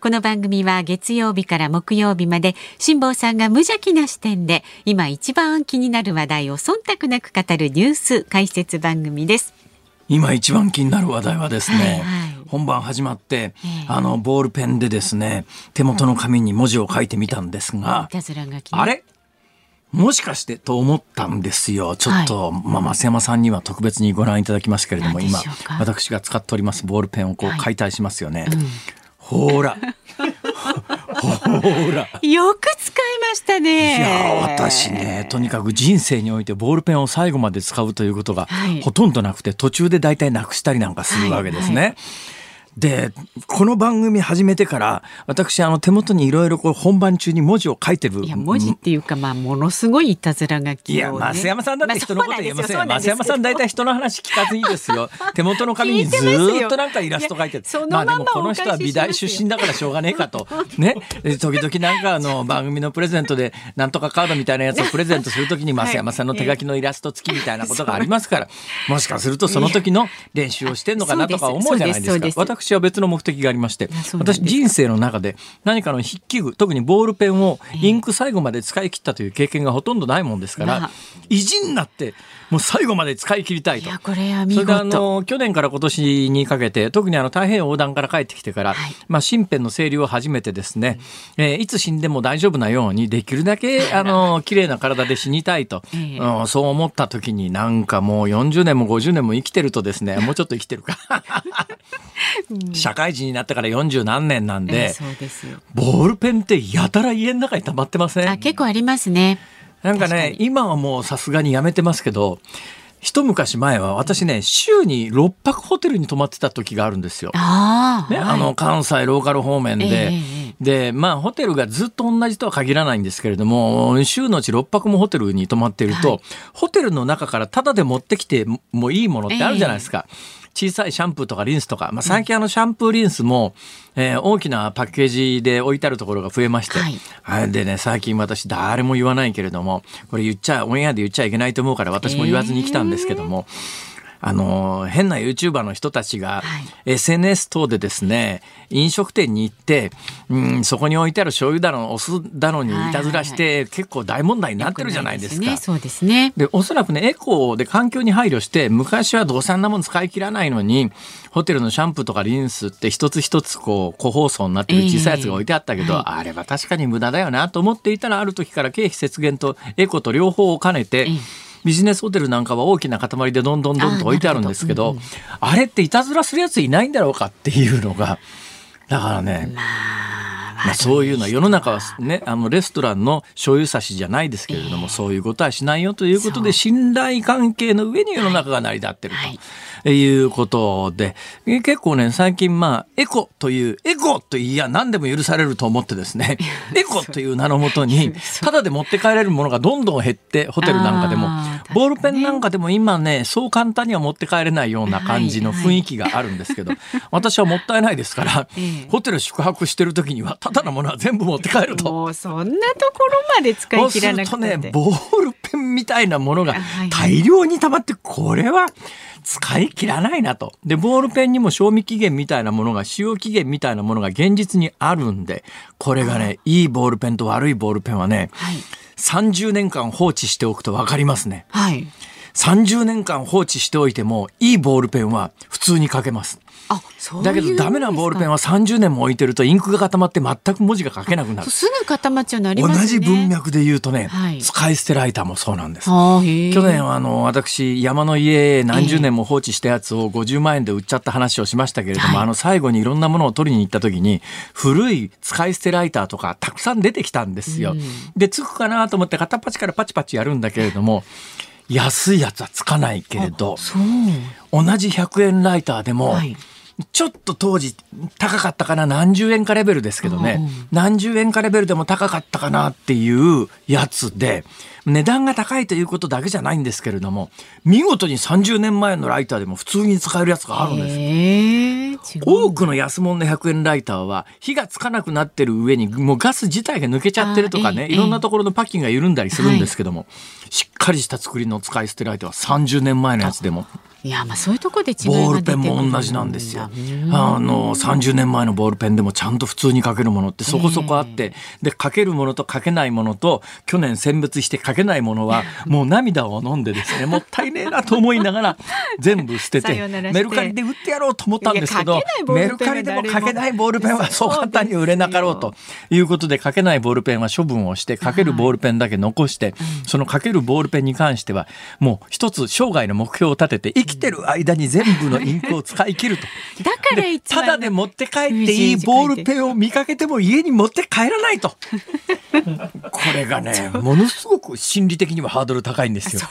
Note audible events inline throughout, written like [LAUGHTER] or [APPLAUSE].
この番組は月曜日から木曜日まで辛坊さんが無邪気な視点で今一番気になる話題を忖度なく語るニュース解説番組です。今一番気になる話題はですね、はいはい、本番始まって、えー、あのボールペンでですね手元の紙に文字を書いてみたんですが、あれ？もしかしてと思ったんですよ。ちょっと、はい、まあ、増山さんには特別にご覧いただきますけれども、今、私が使っておりますボールペンをこう解体しますよね。はいうんほら。ほら。よく使いましたね。いや、私ね、とにかく人生においてボールペンを最後まで使うということがほとんどなくて、途中で大体なくしたりなんかするわけですね。はいはいでこの番組始めてから私あの手元にいろいろ本番中に文字を書いてるいや文字っていうかまあものすごいいたずら書き、ね、いや増山さんだって人のこと言えません,、まあ、増山さん大体人の話聞かずにですよ。手元の紙にずっとなんかイラスト書いてる。まあでもこの人は美大出身だからしょうがねえかと。ね。時々なんかあの [LAUGHS] 番組のプレゼントでなんとかカードみたいなやつをプレゼントするときに増山さんの手書きのイラスト付きみたいなことがありますからもしかするとその時の練習をしてんのかなとか思うじゃないですか。私は別の目的がありまして私人生の中で何かの筆記具特にボールペンをインク最後まで使い切ったという経験がほとんどないもんですから意地になってもう最後まで使い切りたいと。これはそれであの去年から今年にかけて特にあの太平洋横断から帰ってきてから、はい、まあ身辺の整理を始めてですね、うん、えー、いつ死んでも大丈夫なようにできるだけあの綺麗な体で死にたいと、えー、うん、そう思った時になんかもう40年も50年も生きてるとですね [LAUGHS] もうちょっと生きてるか。社会人になってから40何年なんでえー、ボールペンってやたら家の中に溜まってません？あ結構ありますね。なんかね今はもうさすがにやめてますけど一昔前は私ね週に6泊ホテルに泊まってた時があるんですよ。あ,、ね、はい、あの関西ローカル方面で、えー、でまあホテルがずっと同じとは限らないんですけれども週のうち6泊もホテルに泊まっていると、はい、ホテルの中からタダで持ってきてもいいものってあるじゃないですか。えー小さいシャンプーとかリンスとか、まあ、最近あのシャンプーリンスも、えー、大きなパッケージで置いてあるところが増えまして、はい、でね最近私誰も言わないけれどもこれ言っちゃオンエアで言っちゃいけないと思うから私も言わずに来たんですけども。えーあの変な YouTuber の人たちが SNS 等でですね飲食店に行って、うん、そこに置いてある醤油だのお酢だのにいたずらして、結構大問題になってるじゃないですか。そうですねでおそらくねエコーで環境に配慮して昔はどうせあんなもん使い切らないのにホテルのシャンプーとかリンスって一つ一つこう個包装になってる小さいやつが置いてあったけど、えーはい、あれは確かに無駄だよなと思っていたらある時から経費節減とエコと両方を兼ねて、えービジネスホテルなんかは大きな塊でどんどんどんと置いてあるんですけど、あれっていたずらするやついないんだろうかっていうのがだからね、まあ、まあ、そういうのは世の中はねあのレストランの醤油差しじゃないですけれども、えー、そういうことはしないよということで信頼関係の上に世の中が成り立ってると。はいいうことで、結構ね、最近まあ、エコという、エコといや何でも許されると思ってですね、[LAUGHS] エコという名のもとに、ただで持って帰れるものがどんどん減って、ホテルなんかでも、ボールペンなんかでも今ね、そう簡単には持って帰れないような感じの雰囲気があるんですけど、[LAUGHS] 私はもったいないですから、ホテル宿泊してる時には、ただのものは全部持って帰ると。もうそんなところまで使い切らなくて。そうするとね、ボールペンみたいなものが大量に溜まって、これは、使い切らないなと。で、ボールペンにも賞味期限みたいなものが、使用期限みたいなものが現実にあるんで、これがね、いいボールペンと悪いボールペンはね、はい、30年間放置しておくと分かりますね。はい。30年間放置しておいても、いいボールペンは普通に書けます。あだけどダメなボールペンは30年も置いてるとインクが固まって全く文字が書けなくなる。すぐ固まっちゃうのありますね。同じ文脈で言うとね、はい、使い捨てライターもそうなんです。去年あの私山の家何十年も放置したやつを50万円で売っちゃった話をしましたけれども、あの最後にいろんなものを取りに行った時に古い使い捨てライターとかたくさん出てきたんですよ、でつくかなと思って片っ端からパチパチやるんだけれども安いやつはつかないけれど同じ100円ライターでも、はいちょっと当時高かったかな何十円かレベルですけどね、何十円かレベルでも高かったかなっていうやつで値段が高いということだけじゃないんですけれども見事に30年前のライターでも普通に使えるやつがあるんです。多くの安物の100円ライターは火がつかなくなってる上にもうガス自体が抜けちゃってるとかねいろんなところのパッキンが緩んだりするんですけども、はい、しっかりした作りの使い捨てライターは30年前のやつでもいやまあそういうとこでボールペンも同じなんですよ。あの30年前のボールペンでもちゃんと普通に書けるものってそこそこあって、えー、で書けるものと書けないものと去年選別して書けないものはもう涙を飲んでですね [LAUGHS] もったいねえなと思いながら全部捨ててメルカリで売ってやろうと思ったんですけどメルカリでも書けないボールペンはそう簡単に売れなかろうと。いうことで書けないボールペンは処分をして書けるボールペンだけ残して、その書けるボールペンに関してはもう一つ生涯の目標を立てて生きてる間に全部のインクを使い切ると。[LAUGHS] だからただで持って帰っていいボールペンを見かけても家に持って帰らないと。[LAUGHS] これがね、ものすごく心理的にはハードル高いんですよ。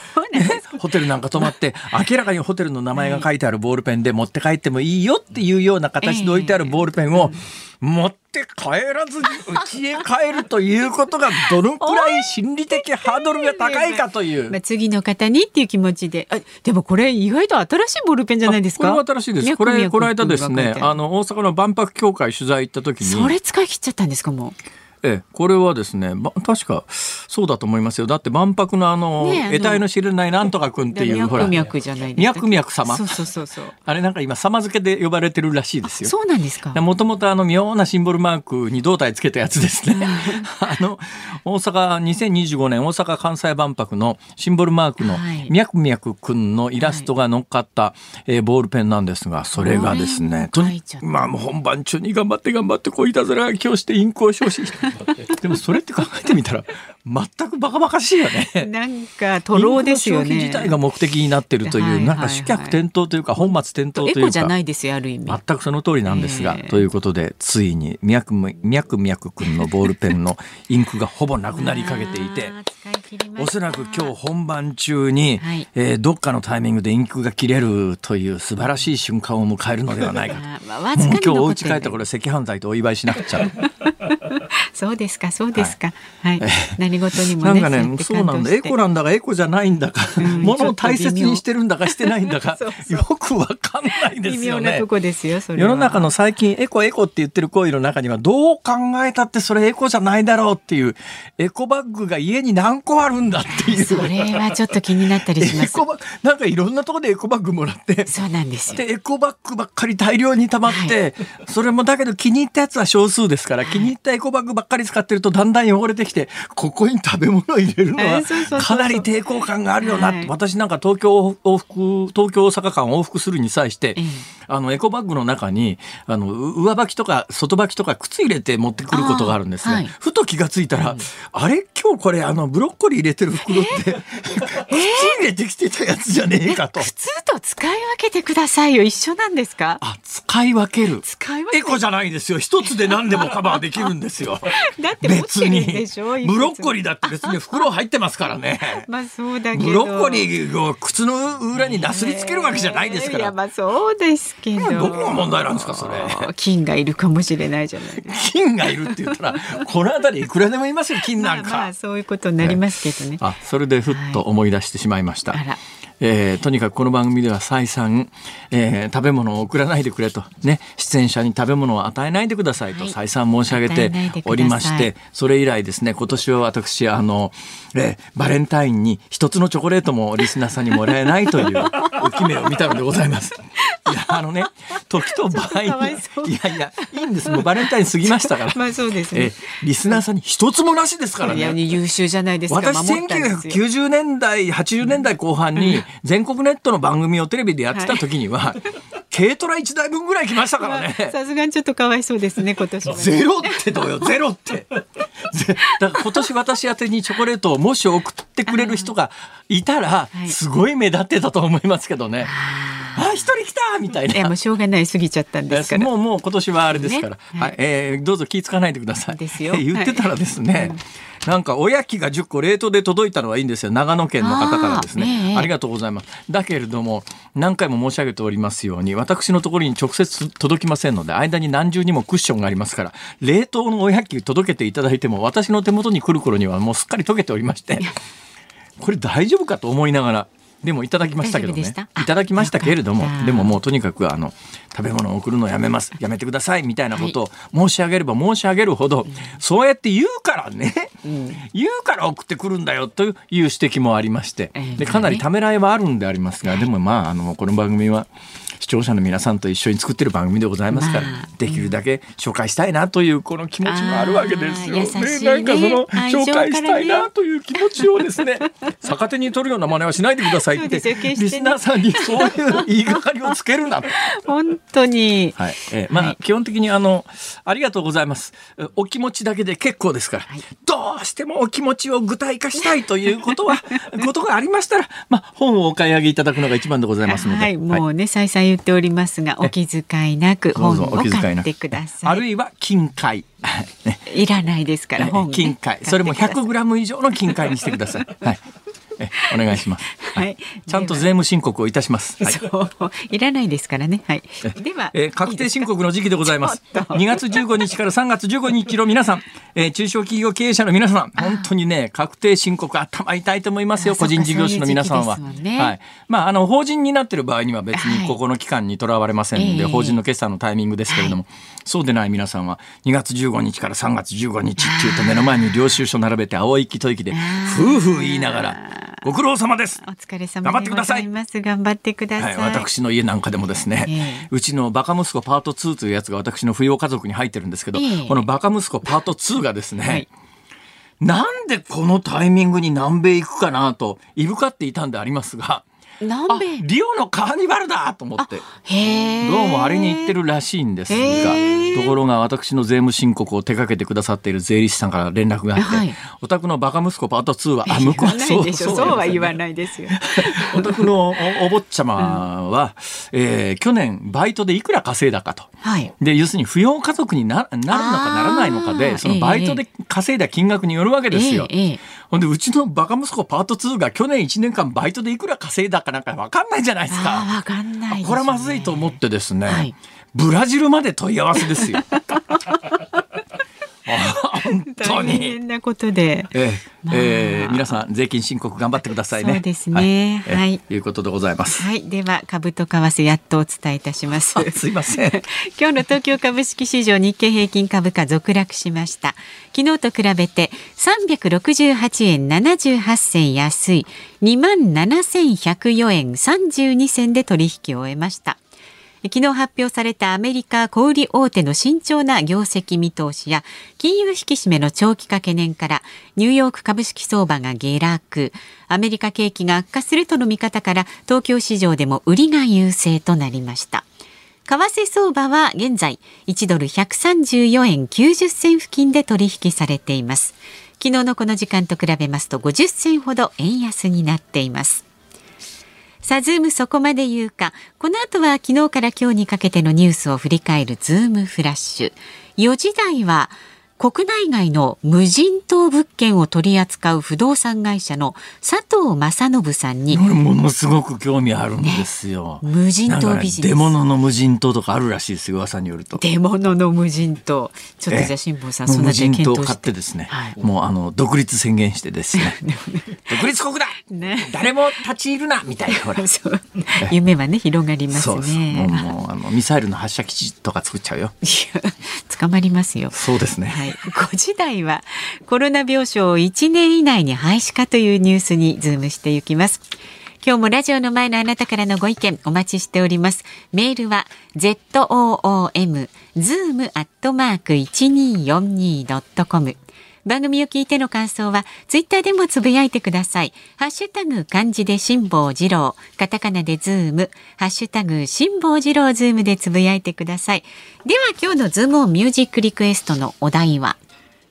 ホテルなんか泊まって明らかにホテルの名前が書いてあるボールペンで持って帰ってもいいよっていうような形で置いてあるボールペンを持って帰らずに家へ帰るということがどのくらい心理的ハードルが高いかという。[LAUGHS] まあ、次の方にっていう気持ちで。あでもこれ意外と新しいボールペンじゃないですか？これは新しいです。これこの間ですねあの大阪の万博協会取材行った時に。それ使い切っちゃったんですかもう？ええ、これはですね、ま、確かそうだと思いますよ。だって万博のあの、ね、得体の知れないなんとかくんっていうほら脈じゃない脈脈様。そうそうそうそう。あれなんか今様付けで呼ばれてるらしいですよ。そうなんですか。もともとあの妙なシンボルマークに胴体つけたやつですね。[LAUGHS] あの大阪2025年大阪・関西万博のシンボルマークの脈脈くんのイラストが乗っかった、はい、えー、ボールペンなんですがそれがですねとにまあもう本番中に頑張って頑張ってこういたずら今日してインクを消費して [LAUGHS] でもそれって考えてみたら全くバカバカしいよね。なんか徒労ですよね。自体が目的になってるという、はいはいはい、なんか主客転倒というか本末転倒というか。エコじゃないですよある意味。全くその通りなんですが、ということでついにミャクミャクミャク君のボールペンの [LAUGHS] インクがほぼなくなりかけていて、おそらく今日本番中に、はい、えー、どっかのタイミングでインクが切れるという素晴らしい瞬間を迎えるのではないかと。[LAUGHS] まあ、今日お家帰ったこれ赤飯剤とお祝いしなくちゃ。[LAUGHS] そうですかそうですか。はい。はい、何事にもね。なんかねそうなんだエコなんだかエコじゃないんだか、ものを大切にしてるんだかしてないんだかよくわかんないですよね。世の中の最近エコエコって言ってる声の中にはどう考えたってそれエコじゃないだろうっていうエコバッグが家に何個あるんだっていう。それはちょっと気になったりします。なんかいろんなところでエコバッグもらって。そうなんですでエコバッグばっかり大量に溜まって、はい、それもだけど気に入ったやつは少数ですから、気に入ったエコバッグばっかり使ってるとだんだん汚れてきてここに食べ物入れるのはかなり抵抗感があるよな、はい、私なんか東京往復東京大阪間往復するに際して、あのエコバッグの中にあの上履きとか外履きとか靴入れて持ってくることがあるんですが、はい、ふと気がついたら、うん、あれ？今日これあのブロッコリー入れてる袋って、えー、[LAUGHS] 靴入れてきてたやつじゃねえかと。靴と使い分けてくださいよ。一緒なんですか？あ使い分ける。使い分けエコじゃないですよ。一つで何でもカバーできるんですよ。[LAUGHS] だって別に。ブロッコリーだって別に袋入ってますからね。[LAUGHS] まあそうだけど。ブロッコリーを靴の裏になすりつけるわけじゃないですから、いやまあそうですけど。どこが問題なんですかそれ。金がいるかもしれないじゃない。ですか金がいるって言ったらこの辺りいくらでもいますよ金なんか、まあ、まあそういうことになりますけどね、あそれでふっと思い出してしまいました、はいえー、とにかくこの番組では再三、えー、食べ物を送らないでくれと、ね、出演者に食べ物を与えないでくださいと再三申し上げておりまして、はい、それ以来ですね今年は私あの、えー、バレンタインに一つのチョコレートもリスナーさんにもらえないという [LAUGHS] 浮き目を見たのでございます。[LAUGHS] いやあのね時と場合にいやいやいいんです。もうバレンタイン過ぎましたから。ま [LAUGHS] あそうですね、えリスナーさんに一つもなしですからね。優秀じゃないですか。私1990年代80年代後半に全国ネットの番組をテレビでやってた時には、はい、軽トラ1台分ぐらい来ましたからね。さすがにちょっとかわいそうですね今年は、ね、ゼロってどうよゼロって。だから今年私宛てにチョコレートをもし送ってくれる人がいたらすごい目立ってたと思いますけどね。あ一人来たみたいな。いやもうしょうがない過ぎちゃったんですから。[LAUGHS] もうもう今年はあれですから、ねはい、はいえーどうぞ気付かないでください。ですよ言ってたらですね、なんかおやきが10個冷凍で届いたのはいいんですよ。長野県の方からですね。ええ。ありがとうございます。だけれども何回も申し上げておりますように私のところに直接届きませんので間に何重にもクッションがありますから冷凍のおやき届けていただいても私の手元に来る頃にはもうすっかり溶けておりましてこれ大丈夫かと思いながらでもいただきましたけどね。いただきましたけれどもでももうとにかくあの食べ物を送るのをやめます。やめてくださいみたいなことを申し上げれば申し上げるほど、そうやって言うからね、言うから送ってくるんだよという指摘もありまして。ええ。でかなりためらいはあるんでありますがでもまああのこの番組は視聴者の皆さんと一緒に作ってる番組でございますから、まあできるだけ紹介したいなというこの気持ちがあるわけですよ。あー優しいね。なんかその紹介したいなねという気持ちをですね逆手に取るような真似はしないでくださいってリスナーさんにそういう言いがかりをつけるなと。[LAUGHS] 本当に。はい、えーまあ、はい。基本的にあのありがとうございます。えお気持ちだけで結構ですから、はい。どうしてもお気持ちを具体化したいということは [LAUGHS] ことがありましたら、まあ、本をお買い上げいただくのが一番でございますので、はい、もうね、再三言っておりますが、お気遣いなく本を買ってください。あるいは金塊。ね [LAUGHS] いらないですから、本、ね、金塊。それも買ってください。100グラム以上の金塊にしてください。はい、え [LAUGHS] お願いします。はいちゃんと税務申告をいたします。はいそう、いらないですからね。はい。では、えー確定申告の時期でございます。ちょっと2月15日から3月15日の皆さん、えー中小企業経営者の皆さん、本当にね、確定申告頭痛いと思いますよ、あ個人事業主の皆さんは。ねはい。まあ、あの、法人になってる場合には別はいにここの期間にとらわれませんので、ええ法人の決算のタイミングですけれども、そうでない皆さんは、2月15日から3月15日っていうと目の前に領収書並べて青い息と息で、夫婦言いながら、ご苦労様です。お疲れ様頑張ってください。頑張ってくださ。はいい、私の家なんかでもですね、ええうちのバカ息子パート2というやつが私の扶養家族に入ってるんですけど、ええこのバカ息子パート2がですね、はいなんでこのタイミングに南米行くかなといぶかっていたんでありますが、あ南米。リオのカーニバルだと思って。どうもあれに行ってるらしいんですが、ところが私の税務申告を手掛けてくださっている税理士さんから連絡があって、はいお宅のバカ息子パート2は、あ、向こうはそうそうは言わい。ないですよ。お宅のおお坊ちゃまは、えー去年バイトでいくら稼いだかと。はい。で要するに扶養家族にななるのかならないのかでそのバイトで稼いだ金額によるわけですよ。ええええほんでうちのバカ息子パート2が去年1年間バイトでいくら稼いだかなんか分かんないじゃないですあか。かんないねこれはまずいと思ってですね、はいブラジルまで問い合わせですよ。あ本当大に。変なことで。ええまあええ皆さん税金申告頑張ってくださいね。そうですねはい、はいえいうことでございます。はい、では株と為替やっとお伝えいたします。あすいません。[LAUGHS] 今日の東京株式市場日経平均株価続落しました昨日と比べて368円78銭安い2万7104円32銭で取引を終えました昨日発表されたアメリカ小売大手の慎重な業績見通しや金融引き締めの長期化懸念からニューヨーク株式相場が下落。アメリカ景気が悪化するとの見方から東京市場でも売りが優勢となりました。為替相場は現在1ドル134円90銭付近で取引されています。昨日のこの時間と比べますと50銭ほど円安になっています。さあズームそこまで言うか。この後は昨日から今日にかけてのニュースを振り返るズームフラッシュ。4時台は国内外の無人島物件を取り扱う不動産会社の佐藤正信さんに俺ものすごく興味あるんですよ。無人島ビジネス。出物の無人島とかあるらしいですよ噂によると。出物の無人島。ちょっとじゃあ辛坊さんそんなもう無人島を買検討してってですね、はい。もうあの独立宣言してです [LAUGHS] ね。独立国だ！ね。誰も立ち入るな！みたいな [LAUGHS] 夢はね広がりますね。もうあのミサイルの発射基地とか作っちゃうよ。いや捕まりますよ。そうですね、はい、5時台はコロナ病床を1年以内に廃止かというニュースにズームしていきます。今日もラジオの前のあなたからのご意見お待ちしております。メールは z o o m zoom アットマーク一二四二ドットコム。番組を聞いての感想はツイッターでもつぶやいてください。ハッシュタグ漢字で辛坊治郎、カタカナでズーム、ハッシュタグ辛坊治郎ズームでつぶやいてください。では今日のズームミュージックリクエストのお題は？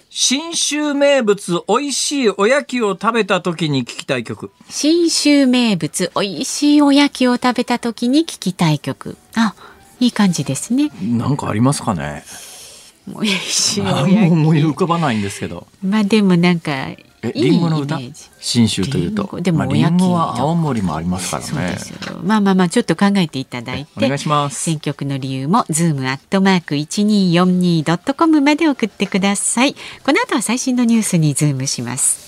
信州名物美味しいおやきを食べた時に聞きたい曲。信州名物美味しいおやきを食べた時に聞きたい曲。あ、いい感じですね。なんかありますかね。美味しいおや何も思い浮かばないんですけど。まあでもなんかいえ、いリンゴの歌？イメージ信州というと。でもまあ、おやきリンゴは青森もありますからねそうで。すよ。まあまあまあちょっと考えていただいてお願い。します。選曲の理由もズームアットマーク 1242.com まで送ってください。この後は最新のニュースにズームします。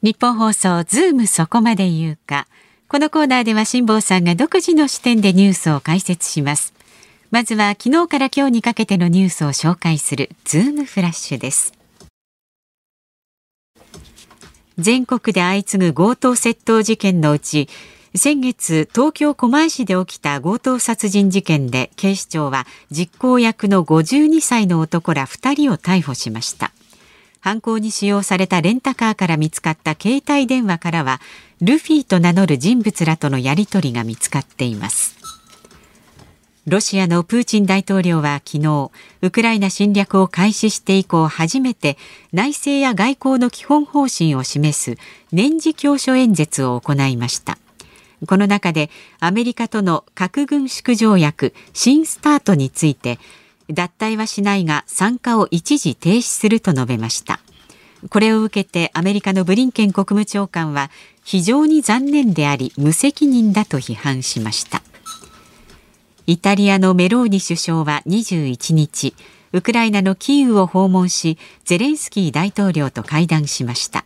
ニッポン放送ズームそこまで言うか。このコーナーでは辛坊さんが独自の視点でニュースを解説します。まずは昨日から今日にかけてのニュースを紹介するズームフラッシュです。全国で相次ぐ強盗窃盗事件のうち先月東京狛江市で起きた強盗殺人事件で警視庁は実行役の52歳の男ら2人を逮捕しました犯行に使用されたレンタカーから見つかった携帯電話からはルフィと名乗る人物らとのやり取りが見つかっています。ロシアのプーチン大統領は昨日ウクライナ侵略を開始して以降初めて内政や外交の基本方針を示す年次教書演説を行いました。この中でアメリカとの核軍縮条約新スタートについて脱退はしないが参加を一時停止すると述べました。これを受けてアメリカのブリンケン国務長官は非常に残念であり無責任だと批判しました。イタリアのメローニ首相は21日ウクライナのキーウを訪問しゼレンスキー大統領と会談しました。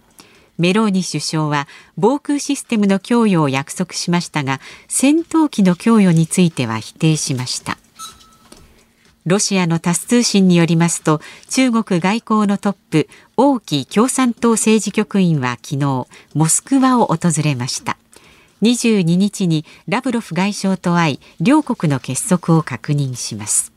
メローニ首相は防空システムの供与を約束しましたが戦闘機の供与については否定しました。ロシアのタス通信によりますと中国外交のトップ王毅共産党政治局員は昨日モスクワを訪れました。22日にラブロフ外相と会い両国の結束を確認します。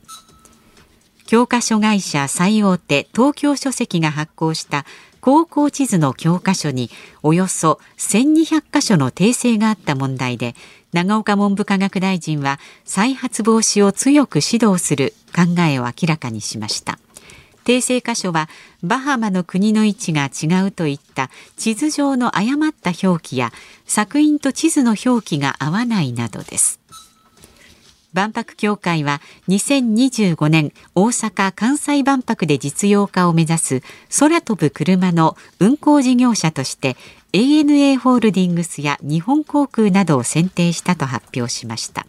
教科書会社最大手東京書籍が発行した高校地図の教科書におよそ1200箇所の訂正があった問題で長岡文部科学大臣は再発防止を強く指導する考えを明らかにしました。訂正箇所はバハマの国の位置が違うといった地図上の誤った表記や作品と地図の表記が合わないなどです。万博協会は2025年大阪・関西万博で実用化を目指す空飛ぶ車の運行事業者として ANA ホールディングスや日本航空などを選定したと発表しました。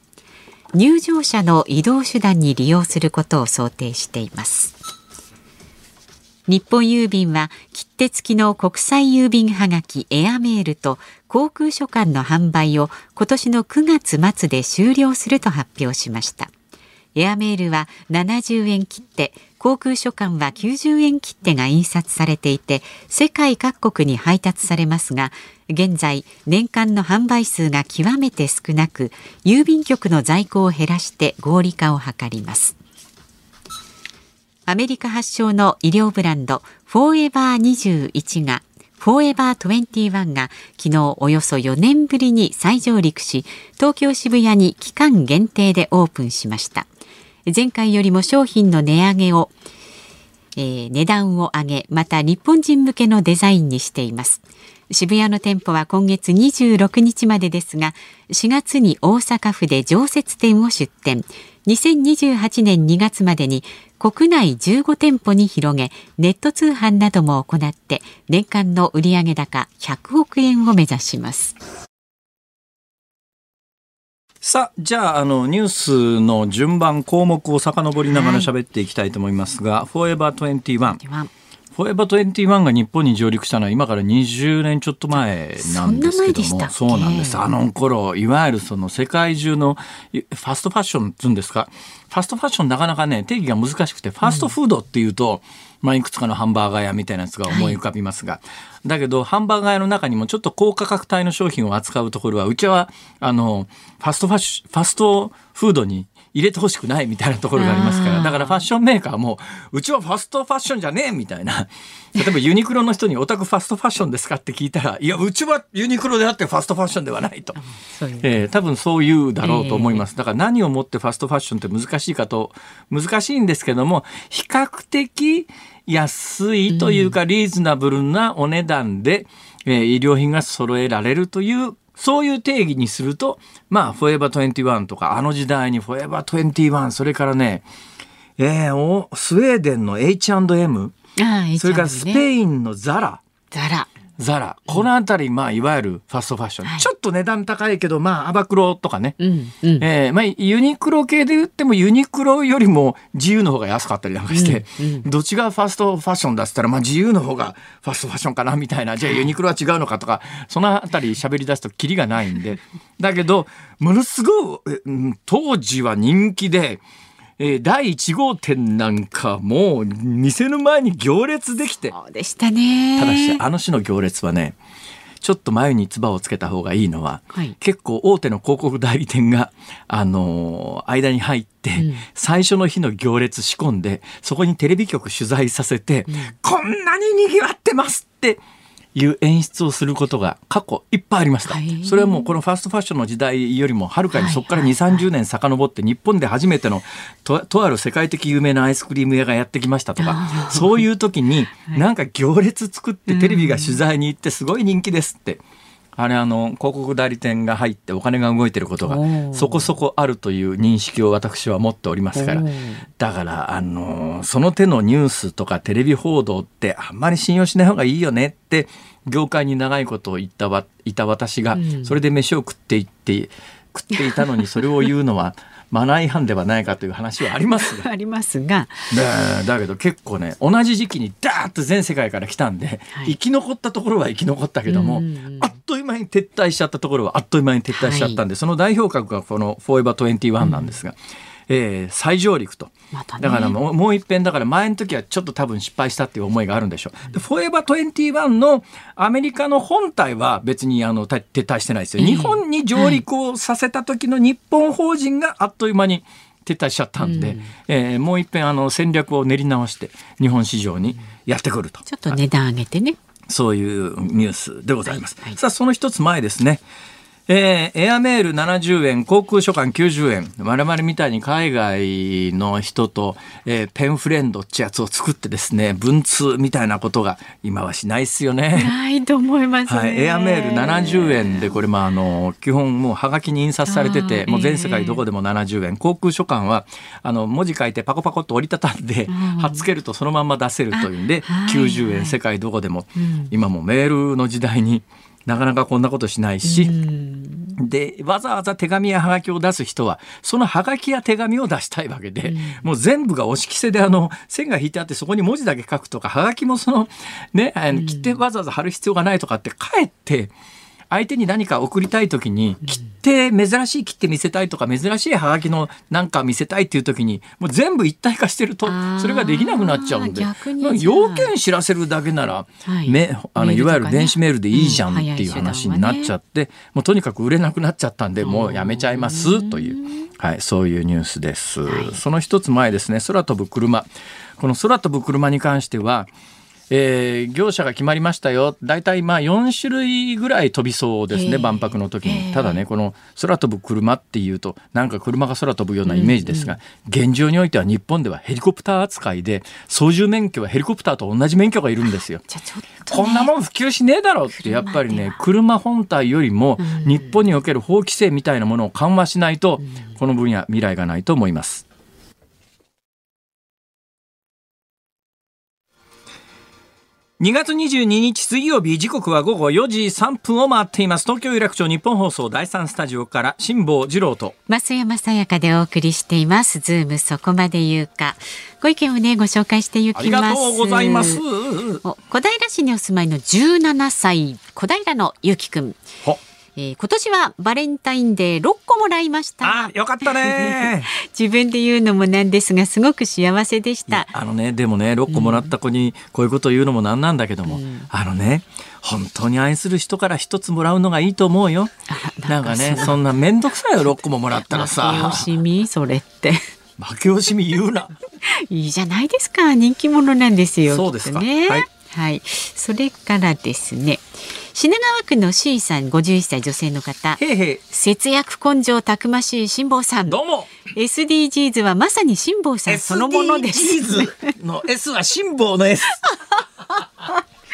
入場者の移動手段に利用することを想定しています。日本郵便は切手付きの国際郵便はがきエアメールと航空書簡の販売を今年の9月末で終了すると発表しました。エアメールは70円切手航空書簡は90円切手が印刷されていて世界各国に配達されますが現在年間の販売数が極めて少なく郵便局の在庫を減らして合理化を図ります。アメリカ発祥の医療ブランドフォーエバー21がフォーエバー21が昨日およそ4年ぶりに再上陸し東京渋谷に期間限定でオープンしました。前回よりも商品の値上げを、えー、値段を上げまた日本人向けのデザインにしています。渋谷の店舗は今月26日までですが4月に大阪府で常設店を出店。2028年2月までに国内15店舗に広げネット通販なども行って年間の売上高100億円を目指します。さあじゃああのニュースの順番項目を遡りながら喋っていきたいと思いますが、はい、フォーエバー21フォーエバー21が日本に上陸したのは今から20年ちょっと前なんですけども。そうなんです。あの頃いわゆるその世界中のファストファッションっていうんですか？ファストファッションなかなかね定義が難しくてファストフードっていうと、うんまあ、いくつかのハンバーガー屋みたいなやつが思い浮かびますが、はい、だけどハンバーガー屋の中にもちょっと高価格帯の商品を扱うところはうちはあのファストファッシファストフードに入れてほしくないみたいなところがありますから。だからファッションメーカーもうちはファストファッションじゃねえみたいな。[LAUGHS] 例えばユニクロの人に「お宅ファストファッションですか?」って聞いたら「いやうちはユニクロであってファストファッションではないと」えー、多分そう言うだろうと思います、だから何をもってファストファッションって難しいかと難しいんですけども比較的安いというかリーズナブルなお値段で、えー、医療品が揃えられるというそういう定義にすると、まあ、フォーエバー21とか、あの時代にフォーエバー21、それからね、えー、おスウェーデンの H&M、それからスペインのザラ。ザラ。ザラ。この辺り、まあ、いわゆるファストファッション、はい、ちょっと値段高いけど、まあ、アバクロとかね、うんうん、えー、まあ、ユニクロ系で言ってもユニクロよりも自由の方が安かったりなんかして、うんうん、どっちがファストファッションだっつったら、まあ、自由の方がファストファッションかなみたいな。じゃあユニクロは違うのかとかその辺り喋り出すとキリがないんで。だけどものすごい当時は人気で。えー、第1号店なんかもう店の前に行列できて。そうでしたね。ただしあの種の行列はねちょっと眉に唾をつけた方がいいのは、はい、結構大手の広告代理店が、あのー、間に入って、うん、最初の日の行列仕込んでそこにテレビ局取材させて、うん、こんなに賑わってますっていう演出をすることが過去いっぱいありました、はい、それはもうこのファストファッションの時代よりもはるかにそこから2 3 0年遡って日本で初めてのととある世界的有名なアイスクリーム屋がやってきましたとかそういう時に [LAUGHS] なんか行列作ってテレビが取材に行ってすごい人気ですって。あれあの広告代理店が入ってお金が動いてることがそこそこあるという認識を私は持っておりますから。だからあのその手のニュースとかテレビ報道ってあんまり信用しない方がいいよねって業界に長いことを言ったわいた私がそれで飯を食っていって食っていたのにそれを言うのはマナー違反ではないかという話はあります。が [LAUGHS] ありますが。だけど結構ね同じ時期にダーッと全世界から来たんで、はい、生き残ったところは生き残ったけども、あっという間に撤退しちゃったところはあっという間に撤退しちゃったんで、はい、その代表格がこの「フォーエバー21」なんですが。うんえー、再上陸と、ま、だからもうもう一遍だから前の時はちょっと多分失敗したっていう思いがあるんでしょう、でフォーエバー21のアメリカの本体は別にあの撤退してないですよ、日本に上陸をさせた時の日本法人があっという間に撤退しちゃったんで、うん、えー、もう一遍あの戦略を練り直して日本市場にやってくると。ちょっと値段上げてね。そういうニュースでございます。はいはい、さあその一つ前ですね。えー、エアメール70円、航空書簡90円。我々みたいに海外の人と、えー、ペンフレンドってやつを作ってですね、文通みたいなことが今はしないっすよね。ないと思います、ね、はい。エアメール70円で、これまああの、基本もうはがきに印刷されてて、もう全世界どこでも70円。航空書簡は、あの、文字書いてパコパコっと折りたたんで、貼っつけるとそのまま出せるというんで、90円、世界どこでも、今もメールの時代に、なかなかこんなことしないし、でわざわざ手紙やはがきを出す人はそのはがきや手紙を出したいわけで、もう全部が押し着せであの線が引いてあってそこに文字だけ書くとかはがきもそのね切ってわざわざ貼る必要がないとかってかえって。相手に何か送りたい時に切手珍しい切手見せたいとか珍しいハガキのなんか見せたいっていう時にもう全部一体化してるとそれができなくなっちゃうんで。要件知らせるだけなら、はい、めあのいわゆる電子メールでいいじゃんっていう話になっちゃって、もうとにかく売れなくなっちゃったんでもうやめちゃいますという、はい、そういうニュースです。その一つ前ですね。空飛ぶ車。この空飛ぶ車に関してはえー、業者が決まりましたよ。大体まあ4種類ぐらい飛びそうですね、万博の時に。ただねこの空飛ぶ車っていうとなんか車が空飛ぶようなイメージですが、うんうん、現状においては日本ではヘリコプター扱いで操縦免許はヘリコプターと同じ免許がいるんですよ。ね、こんなもん普及しねえだろうってやっぱりね車本体よりも日本における法規制みたいなものを緩和しないと、この分野未来がないと思います。2月22日水曜日時刻は午後4時3分を回っています。東京有楽町日本放送第三スタジオから辛坊治郎と。増山さやかでお送りしています。ズームそこまで言うか。ご意見をねご紹介していきます。ありがとうございます。小平市にお住まいの17歳小平のゆうきくんえー今年はバレンタインデー6個もらいました。あ、よかったね。[LAUGHS] 自分で言うのもなんですがすごく幸せでした。あのね、でもね、6個もらった子にこういうことを言うのもなんなんだけども、あのね、本当に愛する人から一つもらうのがいいと思うよ。なんかね、そんなめんどくさいよ、6個ももらったらさ。惜。しみそれって。負け惜しみ言うな。[LAUGHS] いいじゃないですか人気者なんですよそうですね。はい。はい、それからですね品川区の C さん51歳女性の方。節約根性たくましい辛坊さんどうも。SDGs はまさに辛坊さんそのものです SDGs の S は辛抱の S。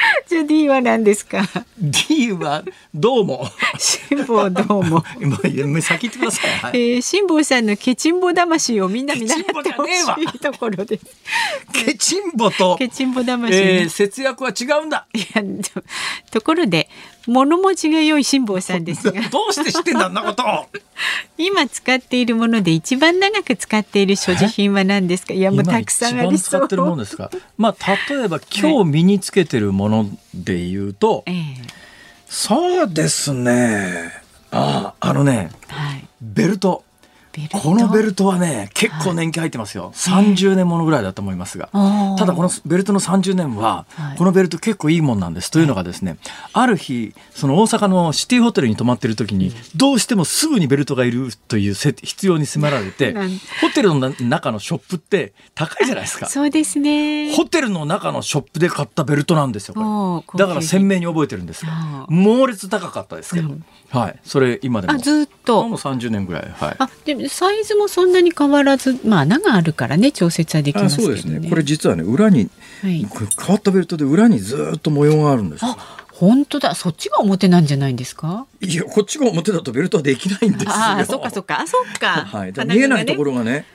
[LAUGHS] じゃあ D は何ですか？D はどうも。辛坊どうも [LAUGHS] 今先言ってください。はえい、ー、辛坊さんのケチンボ魂をみんな見習ってほしいところです。ケチンボと、ケチンボ魂、ねえー節約は違うんだ。いやとところで物持ちが良い辛坊さんですが [LAUGHS] どうして知ってんだ、あんなことを。今使っているもので一番長く使っている所持品は何ですか？いやもうたくさんありそう今一番使ってるものですか？まあ例えば今日身につけてるもので言うと、ええそうですね。あ、あのね、はいベルト。このベルトはね、結構年季入ってますよ。30年ものぐらいだと思いますが。ただこのベルトの30年は、はいこのベルト結構いいもんなんです。というのがですね、ある日、その大阪のシティホテルに泊まってる時に、どうしてもすぐにベルトがいるというせ必要に迫られて [LAUGHS] ホテルのな中のショップって高いじゃないですか。そうですねホテルの中のショップで買ったベルトなんですよ。これだから鮮明に覚えてるんですよあ。ー猛烈高かったですけど、うんはい、それ今でも。あずっと。もう30年ぐらい、はい。あでもサイズもそんなに変わらずまあ穴があるからね調節はできますけどね。実はね裏にはい。これ変わったベルトで裏にずっと模様があるんですよ。あ本当だ。そっちが表なんじゃないんですか？いやこっちが表だとベルトはできないんですよ。ああそっかそっか。あそっか、[LAUGHS] はい、見えないところろがね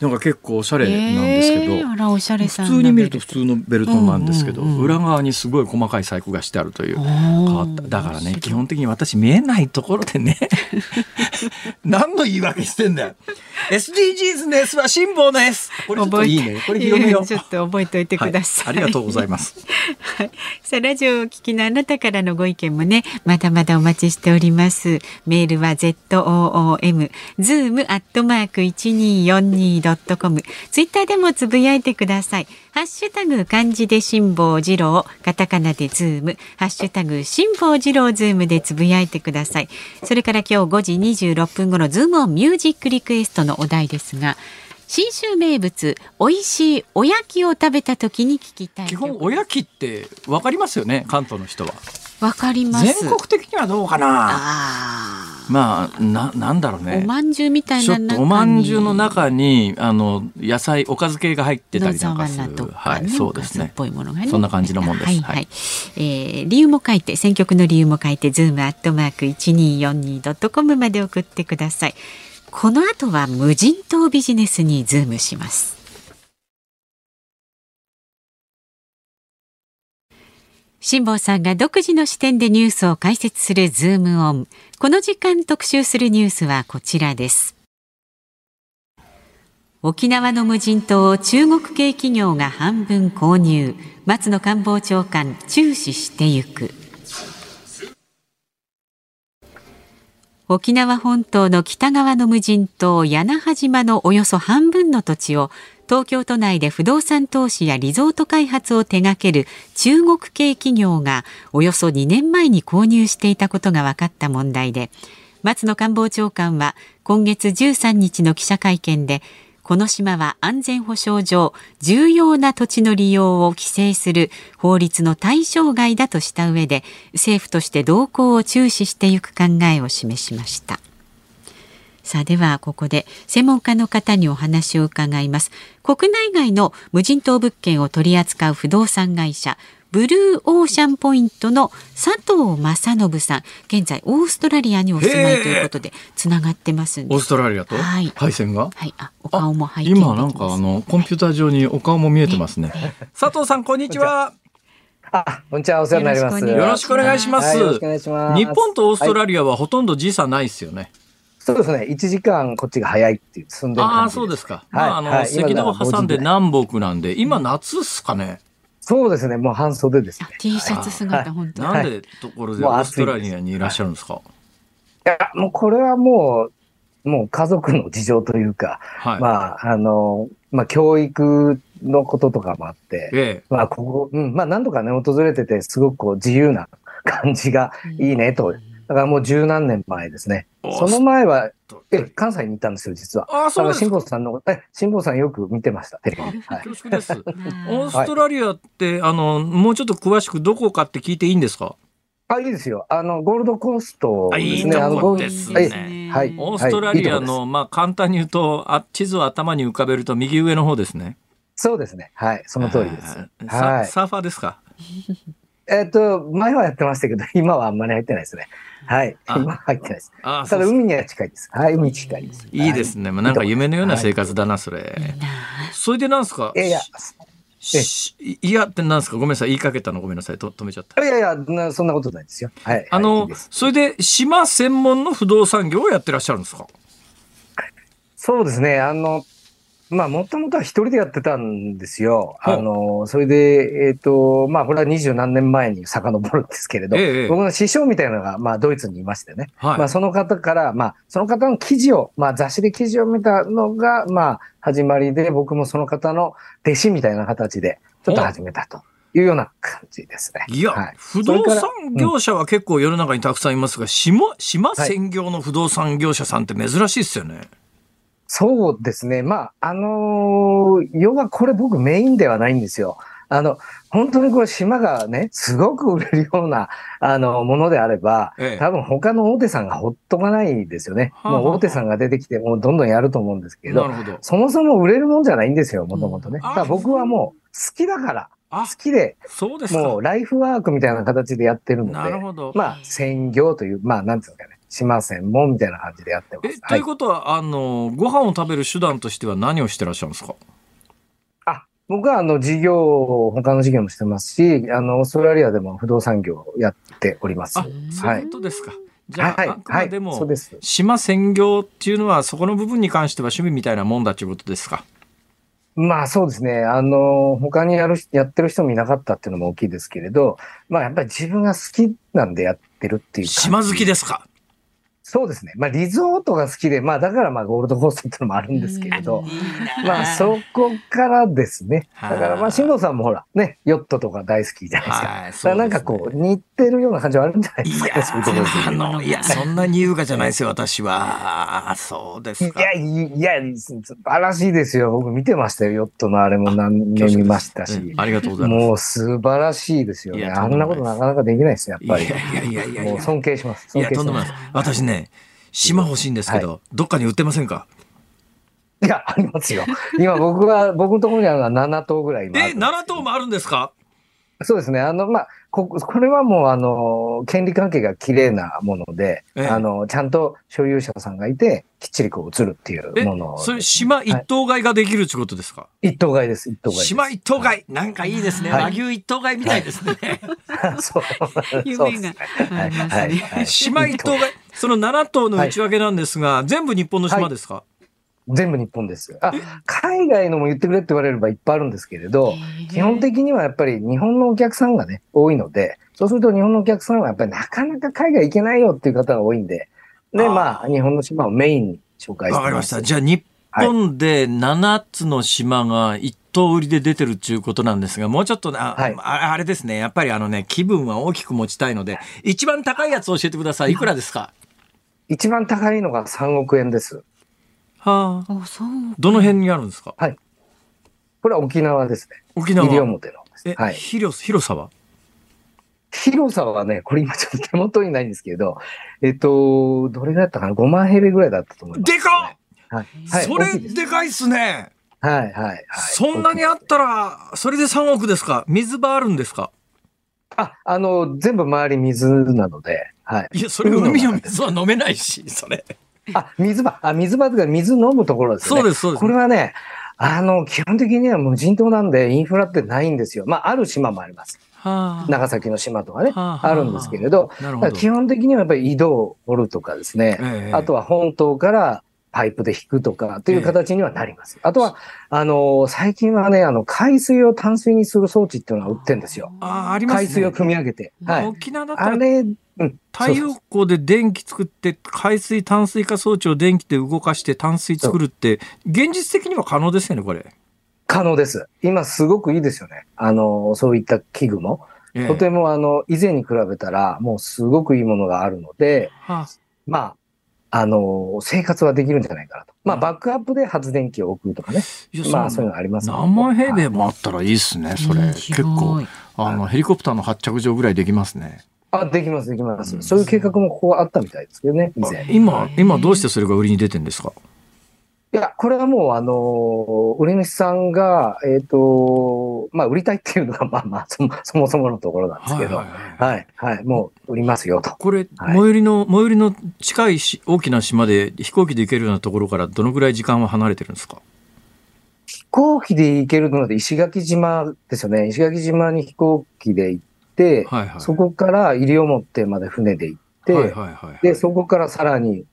なんか結構おしゃれなんですけど。えーあらおしゃれさん普通に見ると普通のベルトなんですけど、うんうんうん。裏側にすごい細かい細工がしてあるという変わった。だからね基本的に私見えないところでね [LAUGHS] 何の言い訳してんだよ。SDGs の S は辛抱の S これちょっといいね。これ広めよう。[LAUGHS] ちょっと覚えておいてください、はい、ありがとうございます。はい、さあラジオをお聞きのあなたからのご意見もねまだまだお待ちしております。メールは z o o m zoom アットマーク一二四二ドットコムツイッターでもつぶやいてください。ハッシュタグ漢字で辛坊治郎カタカナでズーム。ハッシュタグ辛坊治郎ズームでつぶやいてください。それから今日5時26分頃ズームオンミュージックリクエストのお題ですが信州名物美味しいおやきを食べた時に聞きたい基曲本おやきってわかりますよね関東の人は。わかります。全国的にはどうかな。あまあななんだろうあ、ねお饅頭みたいなおまんじゅうの中にあの野菜おかず系が入ってたりなんかするはいねそうですねぽいものがね。そんな感じのもんですはいはい。はいえー理由も書いて選曲の理由も書いてズームアットマーク一二四二ドットコムまで送ってください。この後は無人島ビジネスにズームします。辛坊さんが独自の視点でニュースを解説するズームオン。この時間特集するニュースはこちらです。沖縄の無人島を中国系企業が半分購入。松野官房長官注視してゆく。沖縄本島の北側の無人島屋那覇島のおよそ半分の土地を東京都内で不動産投資やリゾート開発を手掛ける中国系企業がおよそ2年前に購入していたことが分かった問題で松野官房長官は今月13日の記者会見でこの島は安全保障上重要な土地の利用を規制する法律の対象外だとした上で政府として動向を注視していく考えを示しました。さあではここで専門家の方にお話を伺います。国内外の無人島物件を取り扱う不動産会社ブルーオーシャンポイントの佐藤正信さん。現在オーストラリアにお住まいということでつながってますオーストラリアと？はい。配線が？はい。あお顔も拝見できます今なんかあのコンピューター上にお顔も見えてますね。佐藤さんこんにちは。あ、こんにちは、お世話になります。よよろしくお願いします、はいよろしくお願いします。日本とオーストラリリアはほとんど時差ないですよね、そうですね、1時間こっちが早いっていう、住んでるああそうですか、はいまああの、はい。赤道を挟んで今南北なんで今夏っすかね。そうですね、もう半袖ですね。あ。T シャツ姿本当に。なんでところでオーストラリアにいらっしゃるんですか、や、もうこれはもう、もう家族の事情というか、はい。まあ、あの、まあ、教育のこととかもあって、ええ。まあ、ここ、うん、まあ、何度かね、訪れてて、すごくこう、自由な感じがいいねと。だからもう十何年前ですね。おその前は、とえ、関西に行ったんですよ、実は。あそうですか。辛坊さんの、え、辛坊さんよく見てました、テレビで。はい。恐縮です。[LAUGHS] オーあストラリアって、あの、もうちょっと詳しくどこかって聞いていいんですか？あ、いいですよ。あの、ゴールドコーストあいいですね。あの、とこゴールですはいね。はいオーストラリアの、まあ、簡単に言うと、あ、地図を頭に浮かべると右上の方ですね。そうですね。はい。その通りです。はい。ササーファーですか？[LAUGHS] えっと、前はやってましたけど、[LAUGHS] 今はあんまり入ってないですね。はい。あ今は入ってないです。あただ海には近いです。はい、海に近いです。いいですね。まあ、なんか夢のような生活だな、それ。それでなんですか？いやいや、しいいやってなんですか？ごめんなさい。言いかけたのごめんなさい。と止めちゃった。いやいや、なそんなことないですよ。はい。あのそれで島専門の不動産業をやってらっしゃるんですか？そうですね。あの、まあ、もともとは一人でやってたんですよ。あの、それで、えっ、と、まあ、これは二十何年前に遡るんですけれど、ええ僕の師匠みたいなのが、まあ、ドイツにいましてね。はい。まあ、その方から、まあ、その方の記事を、まあ、雑誌で記事を見たのが、まあ、始まりで、僕もその方の弟子みたいな形で、ちょっと始めたというような感じですね。いや、はい不動産業者は結構世の中にたくさんいますが、島、島専業の不動産業者さんって珍しいですよね。そうですね。まあ、あのー要はこれ僕メインではないんですよ。あの、本当にこれ島がね、すごく売れるような、あの、ものであれば、ええ多分他の大手さんがほっとかないですよね。はあはあもう大手さんが出てきて、もうどんどんやると思うんですけど、ど。そもそも売れるもんじゃないんですよ、もともとね。うん僕はもう好きだから、あ好、きで、そうですか。もうライフワークみたいな形でやってるので、なるほど。まあ、専業という、まあ、なんていうんですかね、島専門みたいな感じでやってまえ、す。ということは、あの、ご飯を食べる手段としては何をしてらっしゃるんですか？あ、僕はあの事業、他の事業もしてますし、あの、オーストラリアでも不動産業をやっております。あ、そういうことですか。じゃあ、はい、あくまではい、も、そうです。島専業っていうのは、そこの部分に関しては趣味みたいなもんだということですか？まあそうですね。あの、他にやる人、やってる人もいなかったっていうのも大きいですけれど、まあやっぱり自分が好きなんでやってるっていう島好きですか？そうですね。まあリゾートが好きで、まあだからまあゴールドコーストっていうのもあるんですけれど、まあそこからですね。だからまあ辛坊さんもほら、ね、ヨットとか大好きじゃないですか。はい、だからなんかこう、似てるような感じはあるんじゃないですかそういうところであの、いや、そんなに優雅じゃないですよ、私は。そうですか。いや、いや、素晴らしいですよ。僕見てましたよ。ヨットのあれも何年見ましたしうん。ありがとうございます。もう素晴らしいですよね。あんなことなかなかできないですよ、やっぱり。いやいやいやいやもう尊敬します。いや、尊敬しまとんでもないです。私ね、島欲しいんですけど、どっかに売ってませんか？す。いや、ありますよ。[LAUGHS] 今僕は、僕のところにあるのは7頭ぐらいえ、んですけど7頭もあるんですか？そうですね。あの、まあ、こ、これはもう、あの、権利関係が綺麗なもので、ええ。あの、ちゃんと所有者さんがいて、きっちりこう映るっていうえもの、それ島一頭買いができるってことですか？一頭買いです、一頭買い。島一頭買い。なんかいいですね。はい。和牛一頭買いみたいですね。[LAUGHS] そう。[LAUGHS] 夢がね。ありますはい。ね。はい。島一頭買い。その7頭の内訳なんですが、全部日本の島ですか、全部日本です。あ、海外のも言ってくれって言われればいっぱいあるんですけれど、基本的にはやっぱり日本のお客さんがね、多いので、そうすると日本のお客さんはやっぱりなかなか海外行けないよっていう方が多いんで、で、まあ、日本の島をメインに紹介してわかりました。じゃあ日本で7つの島が一頭売りで出てるっていうことなんですが、もうちょっとねあ、はいああれですね。やっぱりあのね、気分は大きく持ちたいので、一番高いやつ教えてください。いくらですか？一番高いのが3億円です。はあ。おそうどの辺にあるんですか？これは沖縄ですね。沖縄。西表のですえ、はい。広広さは？広さはね、これ今ちょっと手元にないんですけど、えっと、どれぐらいだったかな ?5 万平米ぐらいだったと思います、でかっはい。はい。それでかいっすね。はい、はい、はい。そんなにあったら、それで3億ですか？水場あるんですか？あ、あの、全部周り水なので、はい。いや、それ海の水は飲めないし、それ。[LAUGHS] あ、水場、あ、水場というか水飲むところですよね。そうです、そうです。これはね、あの、基本的には無人島なんでインフラってないんですよ。まあ、ある島もあります。はあ長崎の島とかね、はあはああるんですけれど、ど。基本的にはやっぱり井戸を掘るとかですね、ええあとは本島からパイプで引くとかという形にはなります。あとは、あの、最近はね、あの、海水を淡水にする装置っていうのが売ってるんですよ。あーありますね。海水を組み上げて。はい。沖縄だったら。太陽光で電気作って海水淡水化装置を電気で動かして淡水作るって現実的には可能ですよねこれ。可能です。今すごくいいですよね。あの、そういった器具も。ええとてもあの、以前に比べたら、もうすごくいいものがあるので、はあまあ、あの、生活はできるんじゃないかなと。まあ、バックアップで発電機を置くとかね。まあ、そそういうのありますけど何万平米もあったらいいですねそれ、うん結構あのヘリコプターの発着場ぐらいできますね。あ、できます、できます。うんそういう計画もここはあったみたいですけどね、以前。い今今どうしてそれが売りに出てんですか？や、これはもう、あの、売り主さんが、えっ、と、まあ、売りたいっていうのが、[LAUGHS] まあまあ、そもそもそものところなんですけど、ははいい、はいはい、もう売りますよと。これ、はい最寄りの最寄りの近いし大きな島で飛行機で行けるようなところからどのぐらい時間は離れてるんですか？飛行機で行けるので、石垣島ですよね。石垣島に飛行機で行って、はいはい。そこから西表まで船で行って、はいはいはいはい。で、そこからさらに、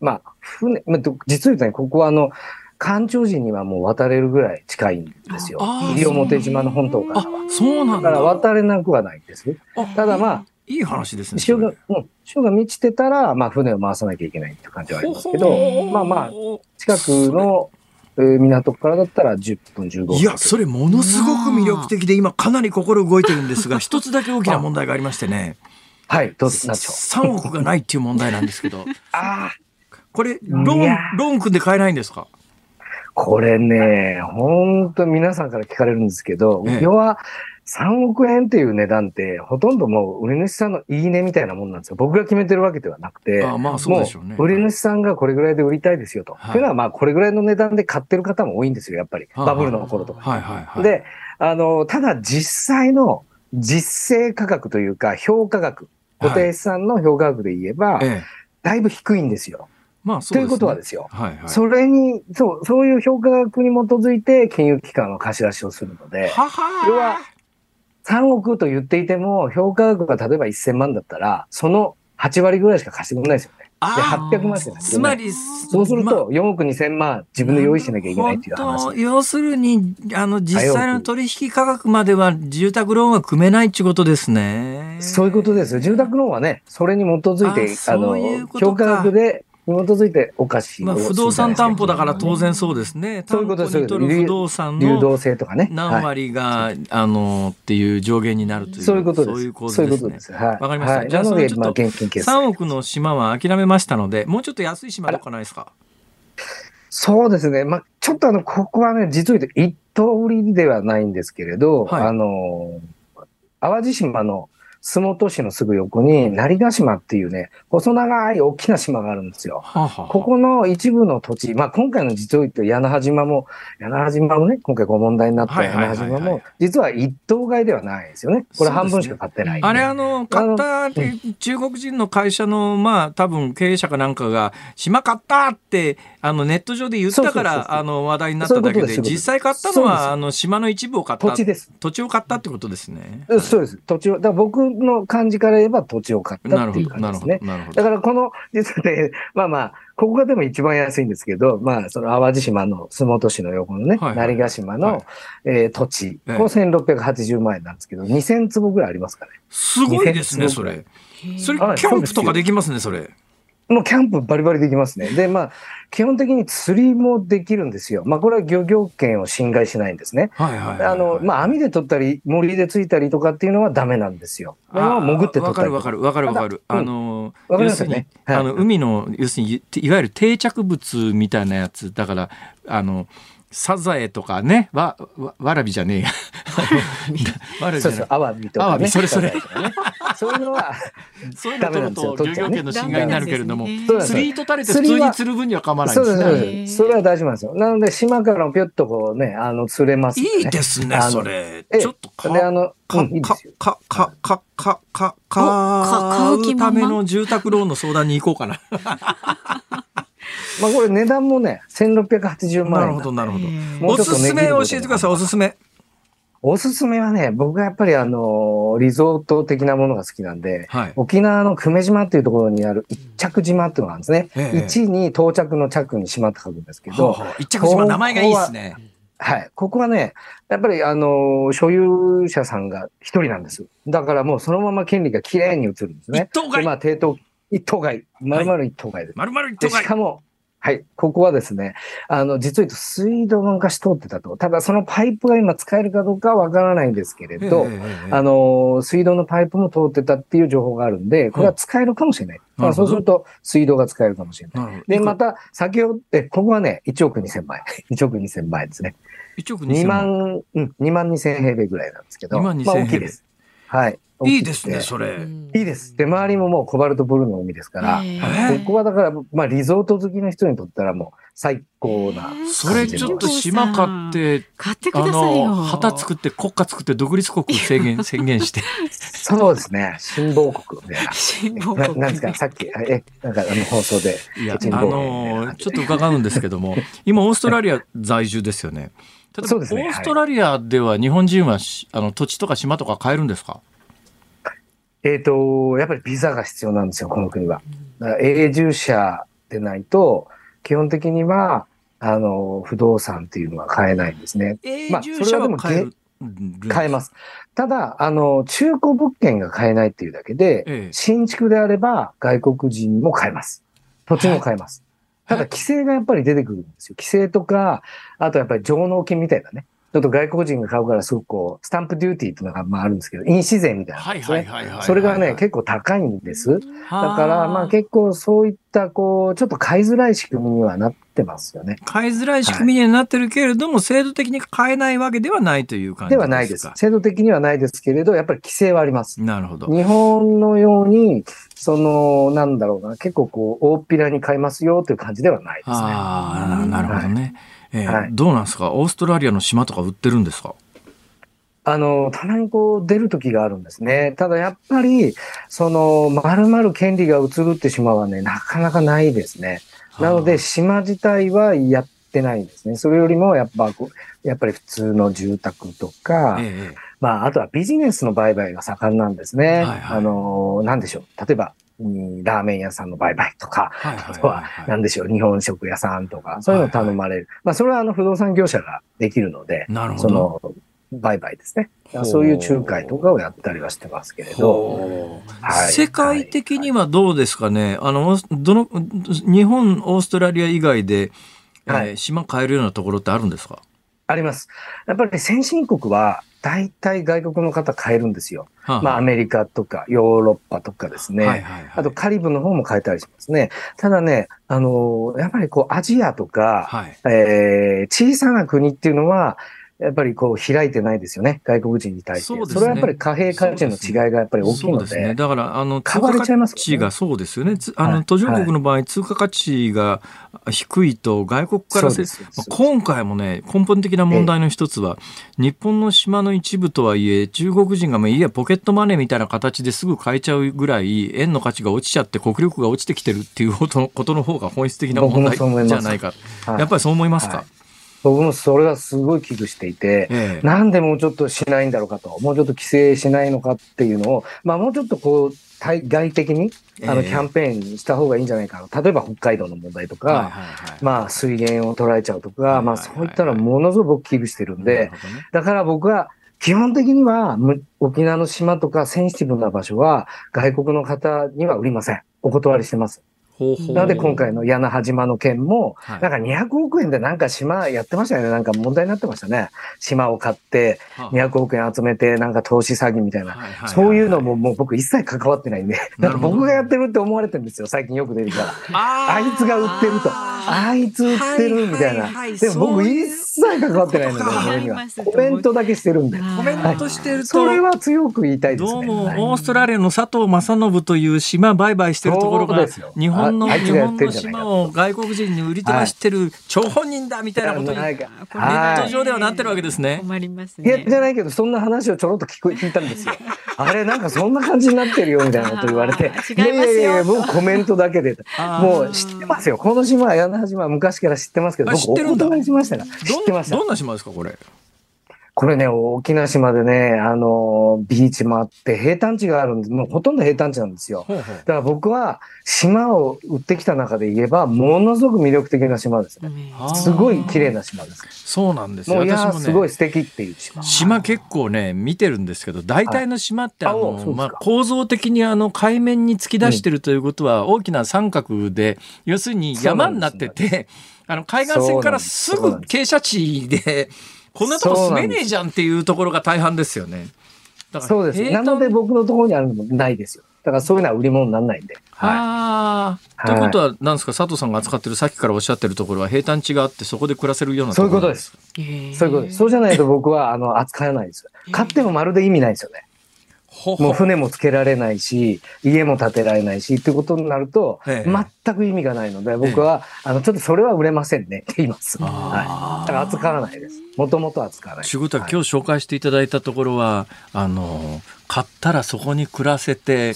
まあ、船、まあ、ど実を言うとね、ここはあの、干潮時にはもう渡れるぐらい近いんですよ。西表島の本島からあは。そうなんだ。だから渡れなくはないんです。あただまあ、いい話ですね。潮がうん、潮が満ちてたら、まあ、船を回さなきゃいけないって感じはありますけど、まあまあ、近くの、えー港からだったら10分、15分。いや、それものすごく魅力的で、今かなり心動いてるんですが、一つだけ大きな [LAUGHS] 問題がありましてね、はい、どうぞ、なんでしょ。う。3億がないっていう問題なんですけど、[LAUGHS] ああ、これ、ローンローン組んで買えないんですか？これね、本当皆さんから聞かれるんですけど、ええ。要は3億円っていう値段って、ほとんどもう売り主さんのいいねみたいなもんなんですよ。僕が決めてるわけではなくて、あまあそうでしょうね売り主さんがこれぐらいで売りたいですよと。はいというのは、まあこれぐらいの値段で買ってる方も多いんですよ、やっぱり。はいバブルの頃とか。はいはいはい。で、あの、ただ実際の実勢価格というか、評価額、固定資産の評価額で言えば、ええ、だいぶ低いんですよ。まあそうです、ね。ということはですよ。はいはい。それに、そう、そういう評価額に基づいて金融機関は貸し出しをするので、はは要は3億と言っていても、評価額が例えば1000万だったら、その8割ぐらいしか貸してくれないですよね。で、あ800万しかない。つまり、そうすると、4億2000万自分で用意しなきゃいけないっていう話。要するに、あの、実際の取引価格までは住宅ローンは組めないっていうことですね。そういうことですよ。住宅ローンはね、それに基づいて、ああの評価額で、に基づいてお貸しをまあ、不動産担保だから当然う。そうですね。そういうことです担保に取る不動産の流動性とかね。何はい割が、あの、っていう上限になるという。そういうことです。そういう。ことです。はい。わかりましたはいじゃあなので、まあ、それちょっと現金決済。3億の島は諦めましたので、もうちょっと安い島どうかないですか？そうですね。まあ、ちょっとあの、ここはね、実を言うと一等売りではないんですけれど、はいあの、淡路島の洲本市のすぐ横に、成ヶ島っていうね、細長い大きな島があるんですよ。はあ、はあ、ここの一部の土地、まあ今回の実を言うと屋那覇島も、屋那覇島もね、今回ご問題になったはい屋はいはいはい那覇島も、実は一等買いではないですよね。これ半分しか買ってないんで。あれ、あの、買った中国人の会社の、まあ、多分経営者かなんかが、島買ったって、あの、ネット上で言ったから、あの、話題になっただけで、実際買ったのは、あの、島の一部を買った。土地です。土地を買ったってことですね。そうです。土地を、だ僕の感じから言えば土地を買ったっていう感じですね。だからこの、実はね、[LAUGHS] まあまあ、ここがでも一番安いんですけど、まあ、その淡路島の洲本市の横のね、はいはい成ヶ島の、はいえー土地、ええこれ1680万円なんですけど、2000坪ぐらいありますからね。すごいですね、それ。それ、はいキャンプとかできますね、それ。もうキャンプバリバリできますね。で、まあ、基本的に釣りもできるんですよ。まあ、これは漁業権を侵害しないんですね。はいはいはいはい。あの、まあ、網で取ったり、森でついたりとかっていうのはダメなんですよ。でも潜って取わったりとかるわかるわかるわかる。あの、わかり要するにますよね、はいあの、海の、要するに、いわゆる定着物みたいなやつ、だから、あの、サザエとかね、わ、わわらびじゃねえや。[LAUGHS] わらびじゃない。アワビとかアワビね。それそれそういうのは、[LAUGHS] そういうの取ると漁業権の侵害になるけれども、釣り糸垂れて普通に釣る分には構わないそうです、ね。それは大丈夫なんですよ。なので、島からもぴょっとこうね、あの、釣れます、ね。いいですね、あのそれ。ええちょっとかで、あの、かか。かかかかか買うための住宅ローンの相談に行こうかな。まあ、これ値段もね、1680万円。なるほど、なるほど。もうおすすめちょっと値切ること教えてください、おすすめ。おすすめはね、僕がやっぱりあの、リゾート的なものが好きなんで、はい。沖縄の久米島っていうところにある一着島っていうのがあるんですね。ええ一に到着の着に島って書くんですけど、はあはあ一着島名前がいいですね。はい。ここはね、やっぱりあの、所有者さんが一人なんです。だからもうそのまま権利が綺麗に移るんですね。で、一等買いまあ、抵当、一等買い。丸々一等買いです。まるまる一で、等買い。しかも、はい、ここはですね、あの、実を言うと水道が昔通ってたと。ただそのパイプが今使えるかどうかはわからないんですけれど、あの、水道のパイプも通ってたっていう情報があるんで、これは使えるかもしれない。まあ、そうすると水道が使えるかもしれない。で、また、先ほど、え、ここはね、1億2000万円。[LAUGHS] 1億2000万円ですね。1億2 2000万。万、うん、2万2000平米ぐらいなんですけど。2万2000まあ、大平米きいです。はい。いいですね、それ。いいです。で、周りももうコバルトブルーの海ですから、ええここはだから、まあ、リゾート好きの人にとったらもう最高な。それちょっと島買って、買ってくあださいよ。の、旗作って国家作って独立国宣言、[LAUGHS] 宣言して。そうですね。新報国みたいな。新聞ななんですか、さっき、え、なんかあの放送で。いや、あの、[LAUGHS] ちょっと伺うんですけども、今オーストラリア在住ですよね。例えばオーストラリアでは日本人はしあの土地とか島とか買えるんですか？えっ、と、やっぱりビザが必要なんですよ、この国は。だから永住者でないと、基本的には、あの、不動産っていうのは買えないんですね。まあ永住者は買える。買えます。ただ、あの、中古物件が買えないっていうだけで、ええ新築であれば外国人も買えます。土地も買えます。ただ、規制がやっぱり出てくるんですよ。規制とか、あとやっぱり上納金みたいなね。ちょっと外国人が買うからすごくこう、スタンプデューティーっていうのがまああるんですけど、印紙税みたいなのはい。はいはいはいはい。それがね、結構高いんです。だだから、まあ結構そういった、こう、ちょっと買いづらい仕組みにはなってますよね。買いづらい仕組みにはなってるけれども、制度的に買えないわけではないという感じではないです。制度的にはないですけれど、やっぱり規制はあります。なるほど。日本のように、その、なんだろうな、結構こう、大っぴらに買いますよという感じではないですね。ああ、なるほどね。えーはいどうなんですか？オーストラリアの島とか売ってるんですか？あの、たまにこう出る時があるんですね。ただやっぱり、その、まるまる権利が移るって島はね、なかなかないですね。なので、島自体はやってないんですね。それよりも、やっぱやっぱり普通の住宅とか、ええまあ、あとはビジネスの売買が盛んなんですね。はいはいあの、なんでしょう。例えば、うんラーメン屋さんの売買とか、あとは、なんでしょう、日本食屋さんとか、そういうのを頼まれる。まあ、それはあの、不動産業者ができるので、なるほど。その、売買ですね。そういう仲介とかをやったりはしてますけれど、世界的にはどうですかね、あの、どの、日本、オーストラリア以外で、はい。えー島買えるようなところってあるんですか？あります。やっぱり先進国は、大体外国の方買えるんですよ。はまあ、アメリカとかヨーロッパとかですね。はいはいはいあと、カリブの方も買えたりしますね。ただね、あのーやっぱりこう、アジアとか、はい。えー小さな国っていうのは、やっぱりこう、開いてないですよね。外国人に対して。そねれはやっぱり貨幣価値の違いがやっぱり大きいので。そうですね。だから、あの、通貨価値がそうですよね。つあの、はい途上国の場合、通貨価値が低いと、外国からせまあ今回もね、根本的な問題の一つは、日本の島の一部とはいえ、中国人がまあいやポケットマネーみたいな形ですぐ買えちゃうぐらい、円の価値が落ちちゃって国力が落ちてきてるっていうことのことの方が本質的な問題じゃないか。はいやっぱりそう思いますか、はい僕もそれはすごい危惧していて、ええなんでもうちょっとしないんだろうかと、もうちょっと規制しないのかっていうのを、まあもうちょっとこう、対外的にあのええキャンペーンにした方がいいんじゃないかな。例えば北海道の問題とか、はいはいはいまあ水源を捉えちゃうとか、はいはいはいまあそういったのはものすごく僕危惧してるんなでだから僕は基本的にはむ沖縄の島とかセンシティブな場所は外国の方には売りません。お断りしてます。なので今回の屋那覇島の件も、はいなんか200億円でなんか島やってましたよね。なんか問題になってましたね。島を買ってはあ200億円集めてなんか投資詐欺みたいな。はいはいそういうのももう僕一切関わってないんで。か僕がやってるって思われてるんですよ。最近よく出るから。ああいつが売ってると。あいつ売ってるみたいな。でも僕一切関わってないので、それには。コメントだけしてるんで。コメントしてると、それは強く言いたいですね。どうも、はいオーストラリアの佐藤正信という島売買してるところがそうですよ、日本の、ああいつがやっ日本のてんじゃないか島を外国人に売り飛ばしてる張本人だみたいなことに、ネなんかット上ではなってるわけですね。困りますいや、ね。じゃないけど、そんな話をちょろっと聞く聞いたんですよ。[LAUGHS] あれ、なんかそんな感じになってるよ、みたいなこと言われて。[LAUGHS] いやいやいや、僕コメントだけで。もう知ってますよ。この島は、屋那覇島は昔から知ってますけど、僕おあ知ってるんだ断りしましたから。知ってました。どんな島ですか、これ？これね、大きな島でね、あの、ビーチもあって、平坦地があるんで、もうほとんど平坦地なんですよ。だから僕は島を売ってきた中で言えば、ものすごく魅力的な島ですね。すごい綺麗な島です。そうなんですよ。もうねすごい素敵っていう島。島結構ね見てるんですけど大体の島ってああの、まあ、構造的にあの海面に突き出してるということは、大きな三角で要するに山になっててあの海岸線からすぐ傾斜地でこんなとこ住めねえじゃんっていうところが大半ですよね。だからそうです。なので僕のところにあるのもないですよ。だからそういうのは売り物にならないんで。はああ、はいということは何ですか佐藤さんが扱ってるさっきからおっしゃってるところは平坦地があってそこで暮らせるようい。なそういうことろです。いそういうことです。そうじゃないと僕はあの扱えないです。買ってもまるで意味ないですよね。もう船もつけられないし、家も建てられないしってことになると、ええ全く意味がないので、僕は、あの、ちょっとそれは売れませんねって言います。はい。だから扱わないです。もともと扱わない。仕事ははい今日紹介していただいたところは、あの買ったらそこに暮らせて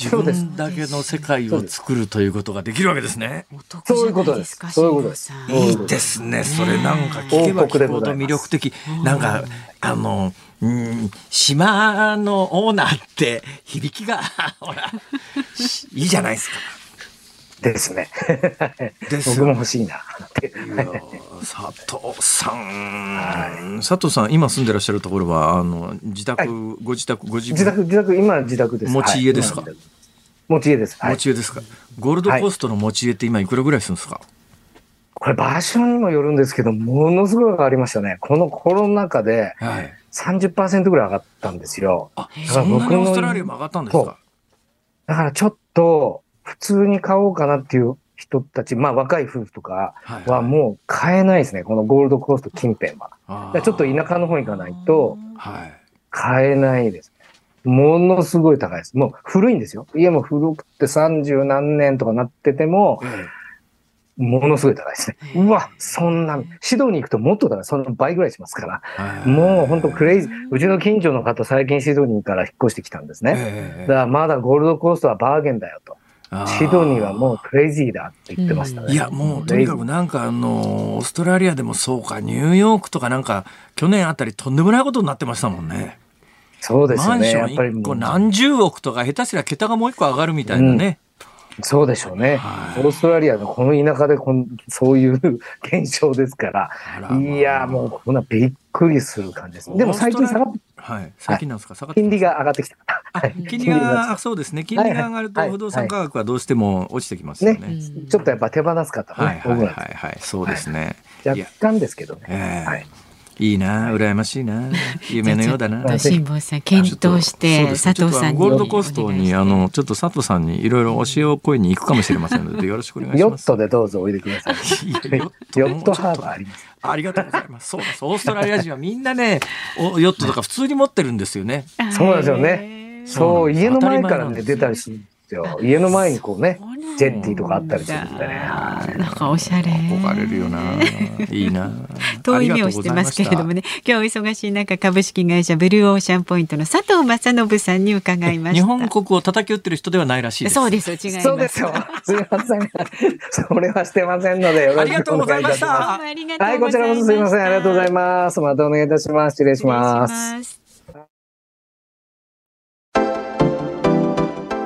自そうです分だけの世界を作るということができるわけですね。お得じゃないですかそういうことですいいですね。それなんか聞けば聞くほど魅力的。なんかあのうん島のオーナーって響きが [LAUGHS] ほらしいいじゃないですか。ですね。です僕も欲しいな佐藤さん、佐藤さん今住んでらっしゃるところはあの自宅、はいご自宅ご自自宅、自宅、今自宅です。持ち家ですか？はい持ち家です。はい持ち家ですか、ゴールドコーストの持ち家って今いくらぐらいするんですか、これ場所にもよるんですけど、ものすごい上がりましたね。このコロナ禍ではい。30%ぐらい上がったんですよ。あへ、えそんなにオーストラリアも上がったんですか？だからちょっと普通に買おうかなっていう人たち、まあ若い夫婦とかはいはもう買えないですね。このゴールドコースト近辺は。ちょっと田舎の方に行かないとはい。買えないです。ものすごい高いです。もう古いんですよ。家も古くて30何年とかなってても、ものすごい高いですね。うわ、そんな、シドニー行くともっと高い。その倍ぐらいしますから。はいもう本当クレイジー。うちの近所の方、最近シドニーから引っ越してきたんですね。ええだからまだゴールドコーストはバーゲンだよと。シドニーはもうクレイジーだって言ってましたね。いやもうとにかくなんかあのオーストラリアでもそうかニューヨークとかなんか去年あたりとんでもないことになってましたもんね。そうですよね。マンションやっぱり1個何十億とか下手すりゃ桁がもう一個上がるみたいなね。そうでしょうね。はい。オーストラリアのこの田舎でこんそういう [LAUGHS] 現象ですから。あらまあ。いや、もうこんなびっくりする感じです。でも最近下がっはい。最近なんですか？下がって金利が上がってきた。金利があそうですね。金利が上がるとはい不動産価格はどうしても落ちてきますよね。ね。ちょっとやっぱ手放す方もね、はいはいはいそうですね。若干ですけどね。ええ。はいいいな羨ましいな [LAUGHS] 夢のようだな。じゃあちょっと辛坊さん検討してね佐藤さんゴールドコーストにあのちょっと佐藤さんにいろいろ教えを声に行くかもしれませんのでよろしくお願いします。ヨットでどうぞおいでください。ヨットヨットハーバーあります。ありがとうございます。そうです。オーストラリア人はみんなね、おヨットとか普通に持ってるんですよね。そうですよねねそう、家の前からね、出たりするんですよ。家の前にこうね、ジェッティとかあったりするんでね。なんかおしゃれ。憧れるよな。いいな。遠い目をしてますけれどもね、今日お忙しい中、株式会社ブルーオーシャンポイントの佐藤正信さんに伺いました。日本国を叩き打ってる人ではないらしいです。そうですよ、違います。そうですよ。すみません。それはしてませんので、よろしくお願いいたしまあありがとうございます。す。はい、こちらこそすみません。ありがとうございます。またお願いいたします。失礼します。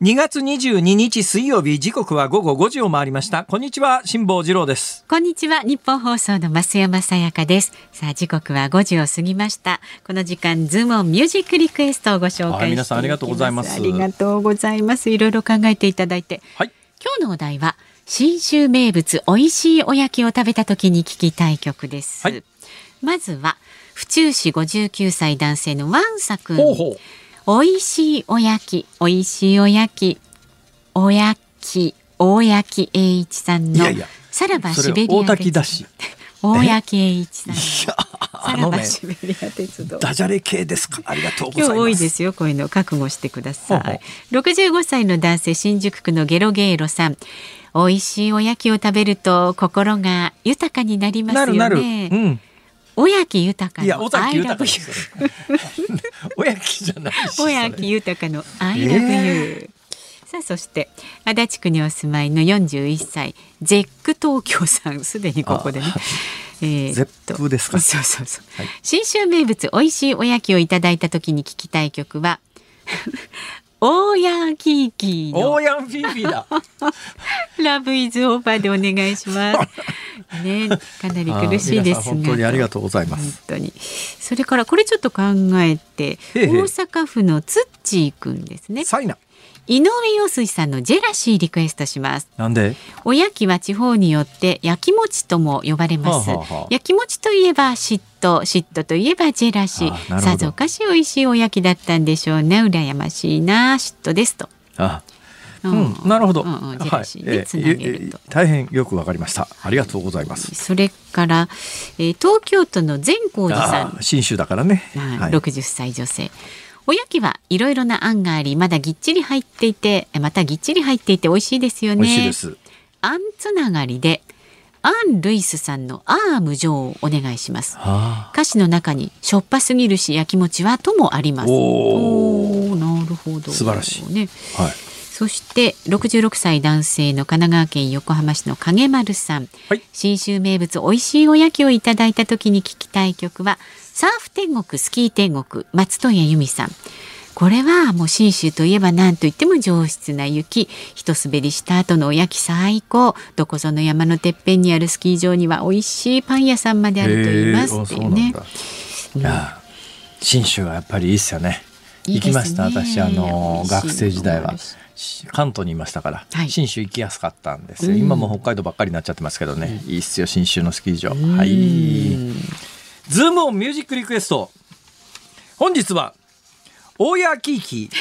2月22日水曜日時刻は午後5時を回りました。こんにちは辛坊治郎です。こんにちはニッポン放送の増山さやかです。さあ時刻は5時を過ぎました。この時間ズームオンミュージックリクエストをご紹介皆さんありがとうございます。ありがとうございます。いろいろ考えていただいて、はい、今日のお題は信州名物美味しいおやきを食べた時に聞きたい曲です、はい、まずは府中市59歳男性のワンサ君。ほうほう美味しいおやき美味しいおやきおやき大焼栄一さんのいやいやさらばシベリア大滝だし。[LAUGHS] 大焼栄一さんさらばシベリア鉄道。ダジャレ系ですか？ありがとうございます。今日多いですよこういうの覚悟してください。ほうほ65歳の男性新宿区のゲロゲーロさん。美味しいおやきを食べると心が豊かになりますよね。なるなる。うんおやき豊かのいや尾崎豊じゃない豊かの I love you、さあそして足立区にお住まいの41歳ゼック東京さん。すでにここでね。えーっとゼップですか。そうそうそう、はい。信州名物美味しいおやきをいただいた時に聞きたい曲は大やききのオーヤンフィーフィーだ [LAUGHS] ラブイズオーバーでお願いします。ね、かなり苦しいです本当にありがとうございま本す当に。それからこれちょっと考えて、へえへえ大阪府のつっちーくんですね。サイナ井上陽水さんのジェラシーリクエストします。なんで？おやきは地方によって焼き餅とも呼ばれます。はあはあはあ。焼き餅といえば嫉妬、嫉妬といえばジェラシあなるほど。ー。さぞかし美味しいおやきだったんでしょうね。羨ましいな、嫉妬ですと。あううん、なるほど、うんうんジェラシーねはいつなげると。えー大変よくわかりました。ありがとうございます。それから、えー東京都の善光寺さん。あー新州だからね、はい。はい。60歳女性おやきはいろいろなあんがありまだぎっちり入っていてまたぎっちり入っていて美味しいですよね。美味しいです。あんつながりでアン・ルイスさんのアームジョーをお願いします。は歌詞の中にしょっぱすぎるし焼き餅はともあります。おー。なるほど。素晴らしい。ね。あはい。そして66歳男性の神奈川県横浜市の影丸さん、はい。信州名物美味しいおやきをいただいた時に聞きたい曲はサーフ天国スキー天国松任谷由実さん。これはもう信州といえば何と言っても上質な雪。一滑りした後のおやき最高。どこぞの山のてっぺんにあるスキー場には美味しいパン屋さんまであると言いますっていうね。信州はやっぱりいいっすよね。いいですね。行きました私。あの学生時代は。関東にいましたから、はい。信州行きやすかったんですよ、うん。今も北海道ばっかりになっちゃってますけどね、いいっすよ信州のスキー場。うん。はいズームオンミュージックリクエスト。本日は大谷キーキ。[LAUGHS]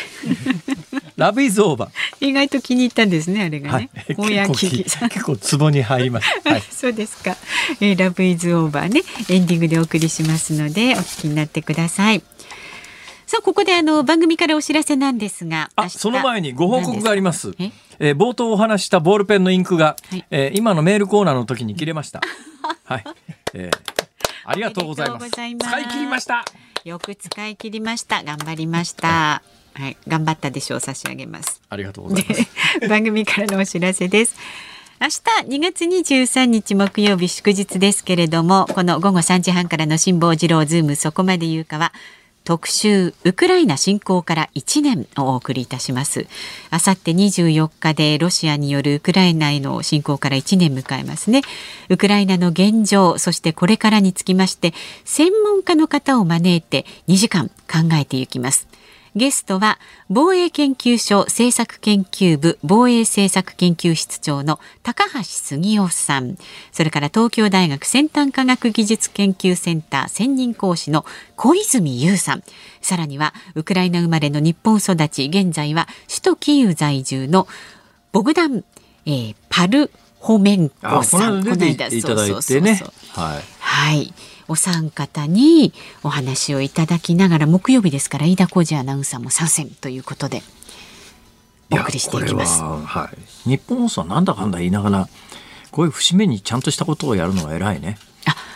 ーラブイズオーバー。意外と気に入ったんですねあれがはい。ね、結大谷構キ。キさん結構ツボに入りました、[LAUGHS] はい、そうですか、えーラブイズオーバーねエンディングでお送りしますのでお聞きになってください。さあここであの番組からお知らせなんですが明あ日。その前にご報告があります。え？ー冒頭お話ししたボールペンのインクが、はい。えー今のメールコーナーの時に切れました。[LAUGHS] はい、えーありがとうございます。使い切りました。えよく使い切りました。頑張りました。はい。頑張ったでしょう差し上げます。ありがとうございます。[LAUGHS] 番組からのお知らせです。明日2月23日木曜日祝日ですけれどもこの午後3時半からの辛坊治郎ズームそこまで言うかは特集ウクライナ侵攻から1年をお送りいたします。あさって24日でロシアによるウクライナへの侵攻から1年迎えますね。ウクライナの現状そしてこれからにつきまして専門家の方を招いて2時間考えていきます。ゲストは防衛研究所政策研究部防衛政策研究室長の高橋杉雄さん。それから東京大学先端科学技術研究センター専任講師の小泉優さん。さらにはウクライナ生まれの日本育ち現在は首都キーウ在住のボグダン、えーパルホメンコさん。この間出ていただいてね。そうそうそう。はい。はい。お三方にお話をいただきながら木曜日ですから飯田浩二アナウンサーも参戦ということでお送りしていきます。ははい、日本放送はなんだかんだ言いながらこういう節目にちゃんとしたことをやるのが偉いね。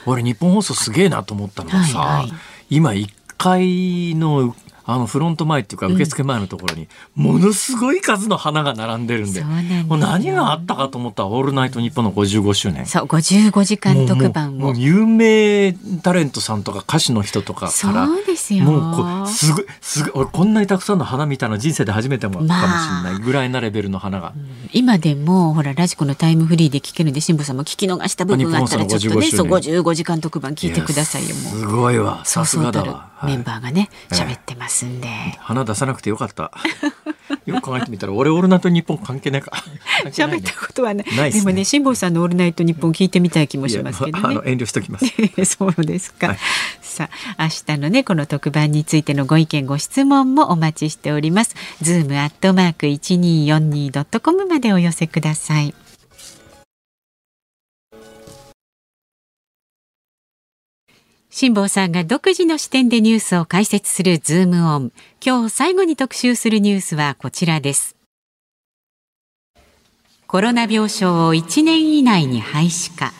俺日本放送すげえなと思ったのはさ、はいはい今1階のあのフロント前っていうか受付前のところにものすごい数の花が並んでるんで,、もう何があったかと思ったら「オールナイトニッポン」の55周年。そう55時間特番を。有名タレントさんとか歌手の人とかからそうですよ。もうこすごいすごい俺こんなにたくさんの花見たの人生で初めてもかもしれないぐらいなレベルの花が、今でもほらラジコのタイムフリーで聞けるんで辛坊さんも聞き逃した部分があったらちょっとね日そう本放送の55 55時間特番聞いてくださいよもう。すごいわ。さすそうそうたるがだわ、メンバーがねええ。喋ってますんで、花出さなくてよかった。[LAUGHS] よく考えてみたら俺オールナイトニッポン関係ないか。関係ないね。喋ったことはない。ね。でもね辛坊さんの「オールナイトニッポン」聞いてみたい気もしますけどね。あの遠慮しときます。[LAUGHS] そうですか。はい。さあ、明日のね、この特番についてのご意見、ご質問もお待ちしております。ズームアットマーク一二四二ドットコムまでお寄せください。辛坊さんが独自の視点でニュースを解説するズームオン。今日最後に特集するニュースはこちらです。コロナ病床を1年以内に廃止か。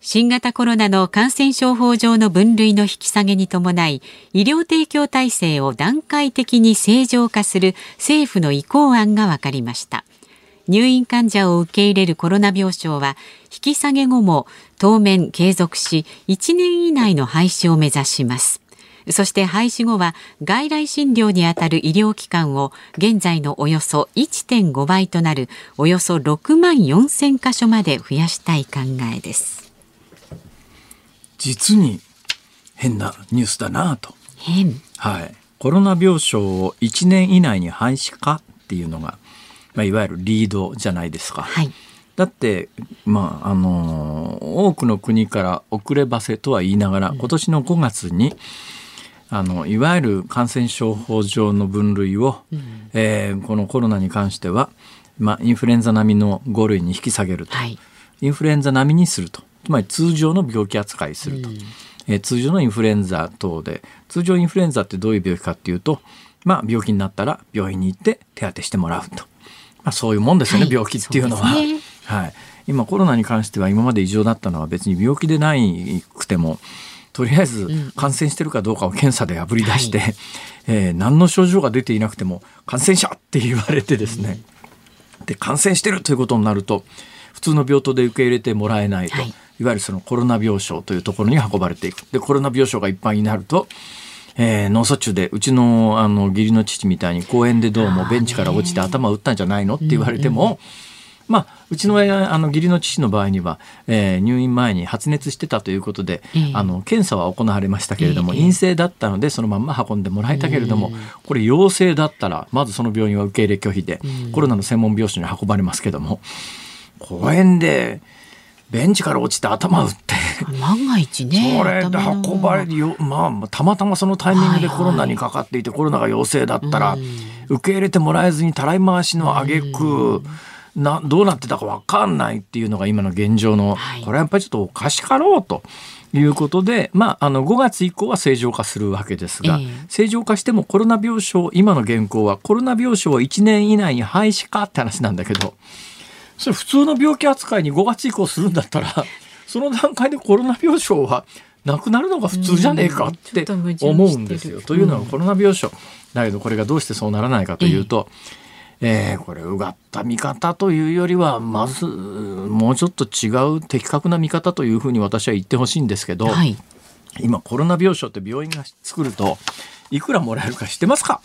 新型コロナの感染症法上の分類の引き下げに伴い医療提供体制を段階的に正常化する政府の意向案が分かりました入院患者を受け入れるコロナ病床は引き下げ後も当面継続し1年以内の廃止を目指します。そして廃止後は外来診療にあたる医療機関を現在のおよそ1.5倍となるおよそ6万4千箇所まで増やしたい考えです。実に変なニュースだなと、変。はい、コロナ病床を1年以内に廃止かっていうのが、まあ、いわゆるリードじゃないですか。はい。だって、まああのー多くの国から遅ればせとは言いながら、今年の5月にあのいわゆる感染症法上の分類を、えーこのコロナに関しては、まあ、インフルエンザ並みの5類に引き下げると、はい。インフルエンザ並みにすると。つまり通常の病気扱いすると、えー通常のインフルエンザ等で。通常インフルエンザってどういう病気かっていうと、まあ、病気になったら病院に行って手当てしてもらうと、まあ、そういうもんですよね、はい。病気っていうのは。ね。はい、今コロナに関しては今まで異常だったのは別に病気でないくてもとりあえず感染してるかどうかを検査であぶり出して、えー何の症状が出ていなくても感染者って言われてですね、で感染してるということになると普通の病棟で受け入れてもらえないと、はい。い、わゆるそのコロナ病床というところに運ばれていく。でコロナ病床がいっぱいになると、えー脳卒中でうちのあの義理の父みたいに公園でどうもベンチから落ちて頭を打ったんじゃないのって言われても、まあ、うちのえーあの義理の父の場合には、えー入院前に発熱してたということで、ええ。あの検査は行われましたけれども、ええ。陰性だったのでそのまんま運んでもらえたけれども、これ陽性だったらまずその病院は受け入れ拒否で、コロナの専門病床に運ばれますけども公園でベンチから落ちて頭打って。万が一ねそれで運ばれるよ、まあ、たまたまそのタイミングではいはいコロナにかかっていて、コロナが陽性だったら、受け入れてもらえずにたらい回しの挙句、などうなってたか分かんないっていうのが今の現状の、はいこれはやっぱりちょっとおかしかろうと。いうことで、まあ、あの5月以降は正常化するわけですが、ええ正常化してもコロナ病床今の現行はコロナ病床を1年以内に廃止かって話なんだけどそれ普通の病気扱いに5月以降するんだったら [LAUGHS] その段階でコロナ病床はなくなるのが普通じゃねえかって思うんですよ。というのはうんコロナ病床だけどこれがどうしてそうならないかというと、えーこれうがった見方というよりはまずもうちょっと違う的確な見方というふうに私は言ってほしいんですけど、はい。今コロナ病床って病院が作るといくらもらえるか知ってますか？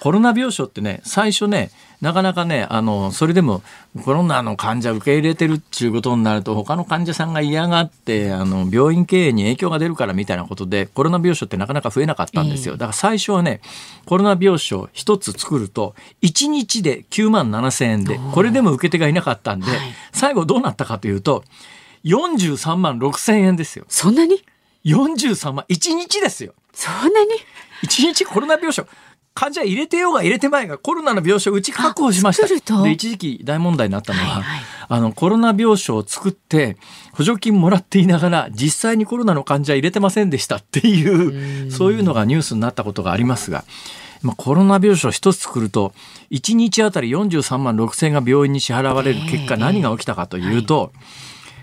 コロナ病床ってね最初ねなかなかねあのそれでもコロナの患者受け入れてるっていうことになると他の患者さんが嫌がってあの病院経営に影響が出るからみたいなことでコロナ病床ってなかなか増えなかったんですよ。だから最初はねコロナ病床一つ作ると1日で9万7千円でこれでも受け手がいなかったんで、はい。最後どうなったかというと43万6千円ですよ。そんなに？43万1日ですよ。そんなに？1日コロナ病床患者入れてようが入れてまいがコロナの病床うち確保しました。で一時期大問題になったのは、はいはい。あのコロナ病床を作って補助金もらっていながら実際にコロナの患者入れてませんでしたっていうそういうのがニュースになったことがありますが。まあ、コロナ病床一つ作ると1日あたり43万6千円が病院に支払われる結果ええ何が起きたかというと、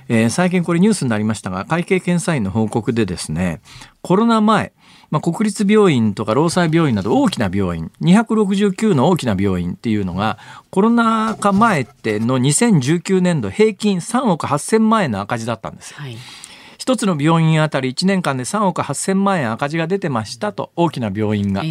えー、最近これニュースになりましたが会計検査院の報告でですねコロナ前まあ、国立病院とか労災病院など大きな病院269の大きな病院っていうのがコロナ禍前っての2019年度平均3億8000万円の赤字だったんですよ。はい一つの病院あたり1年間で3億8000万円赤字が出てましたと大きな病院が。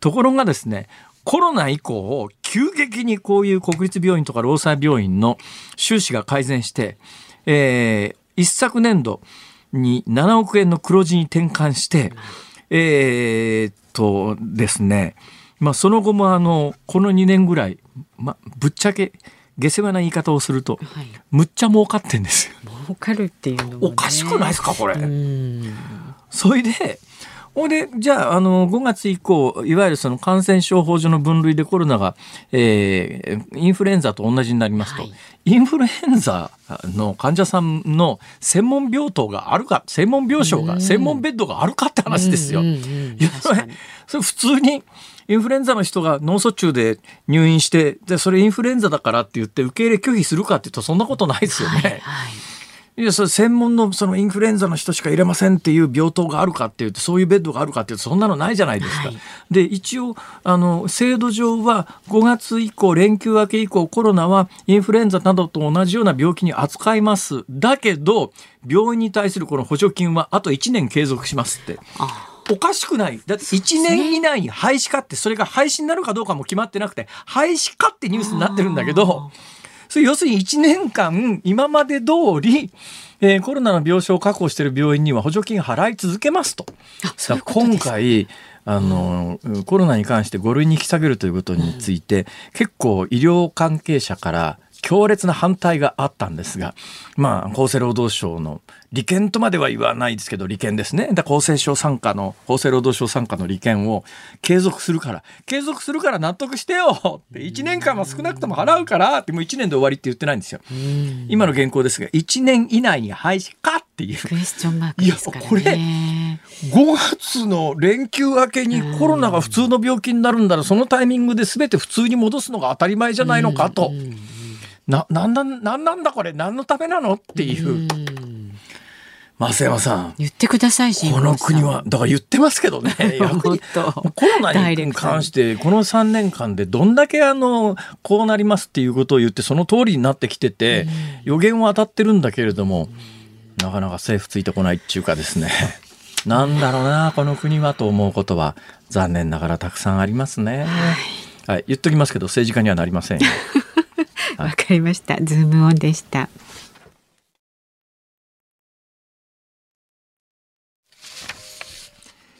ところがですねコロナ以降急激にこういう国立病院とか労災病院の収支が改善して、えー、一昨年度に7億円の黒字に転換して、えー、っとですね、まあ、その後もあのこの2年ぐらい、まあ、ぶっちゃけ下世話な言い方をすると、はい、むっちゃ儲かってんですよ。儲かるっていうのも、ね、おかしくないですかこれ。それでほんで、じゃあ、あの、5月以降、いわゆるその感染症法上の分類でコロナが、えー、インフルエンザと同じになりますと、はい、インフルエンザの患者さんの専門病棟があるか、専門病床が、専門ベッドがあるかって話ですよ。それ普通に、インフルエンザの人が脳卒中で入院して、で、それインフルエンザだからって言って受け入れ拒否するかっていうと、そんなことないですよね。はいはいいやそれ専門のそのインフルエンザの人しか入れませんっていう病棟があるかっていうとそういうベッドがあるかっていうとそんなのないじゃないですか。はい、で一応あの制度上は5月以降連休明け以降コロナはインフルエンザなどと同じような病気に扱いますだけど病院に対するこの補助金はあと1年継続しますって。おかしくない。だって1年以内に廃止かって、それが廃止になるかどうかも決まってなくて、廃止かってニュースになってるんだけど、それ要するに1年間今まで通り、えー、コロナの病床を確保している病院には補助金払い続けますと。うう今回あの、うん、コロナに関して5類に引き下げるということについて、うん、結構医療関係者から強烈な反対があったんですが、まあ、厚生労働省の利権とまでは言わないですけど利権ですね。だ厚生省参加の厚生労働省参加の利権を継続するから継続するから納得してよって1年間は少なくとも払うからってもう1年で終わりって言ってないんですよ。今の原稿ですが1年以内に廃止かっていう。クエスチョンマークですからね。いやこれ5月の連休明けにコロナが普通の病気になるんだらそのタイミングで全て普通に戻すのが当たり前じゃないのかと。な、なんだ、なんなんだこれ何のためなの？っていう。増山さん。言ってくださいこの国はだから言ってますけどね。[LAUGHS] コロナに関してこの3年間でどんだけあのこうなりますっていうことを言ってその通りになってきてて予言は当たってるんだけれどもなかなか政府ついてこないっていうかですね。[LAUGHS] なんだろうなこの国はと思うことは残念ながらたくさんありますね。はい、はい、言っときますけど政治家にはなりません。[LAUGHS] [LAUGHS] わかりました。ズームオンでした。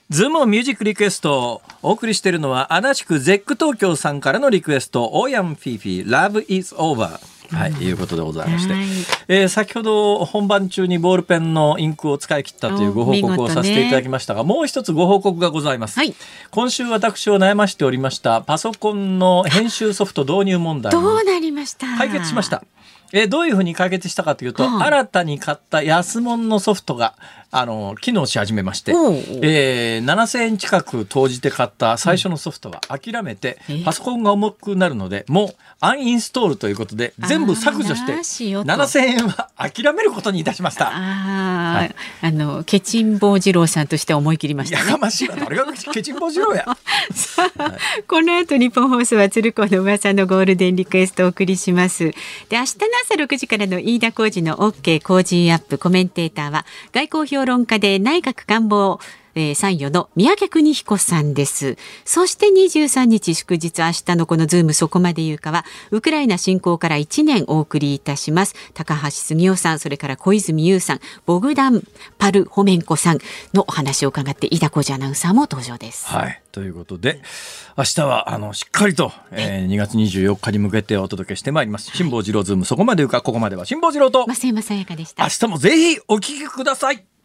ズームミュージックリクエストお送りしているのは足立区ゼック東京さんからのリクエストオーヤンフィーフィー Love is over はい、うん、いうことでございまして、えー、先ほど本番中にボールペンのインクを使い切ったというご報告をさせていただきましたが、ね、もう一つご報告がございます、はい、今週私を悩ましておりましたパソコンの編集ソフト導入問題どうなりました？解決しました。えどういうふうに解決したかというと、うん、新たに買った安物のソフトがあの機能し始めまして、えー、7000円近く投じて買った最初のソフトは諦めて、うん、パソコンが重くなるのでもうアンインストールということで全部削除して7000円は諦めることにいたしました。あ,、はい、あのケチンボウ二郎さんとして思い切りました、ね、やかましいわ誰がケチンボウ二郎や。さあ、はい、この後日本放送は鶴子の噂のゴールデンリクエストをお送りします。で明日の朝6時からの飯田浩二の OK 工事アップコメンテーターは外交評論家で内閣官房えー、参与の三宅邦彦さんです。そして23日祝日明日のこのズームそこまで言うかは、ウクライナ侵攻から1年お送りいたします。高橋杉雄さん、それから小泉優さん、ボグダン・パルホメンコさんのお話を伺って、飯田浩司アナウンサーも登場です。はい。ということで、明日はあのしっかりと、えー、2月24日に向けてお届けしてまいります。辛坊治郎ズームそこまで言うかここまでは辛坊治郎と増山さやかでした。明日もぜひお聞きください。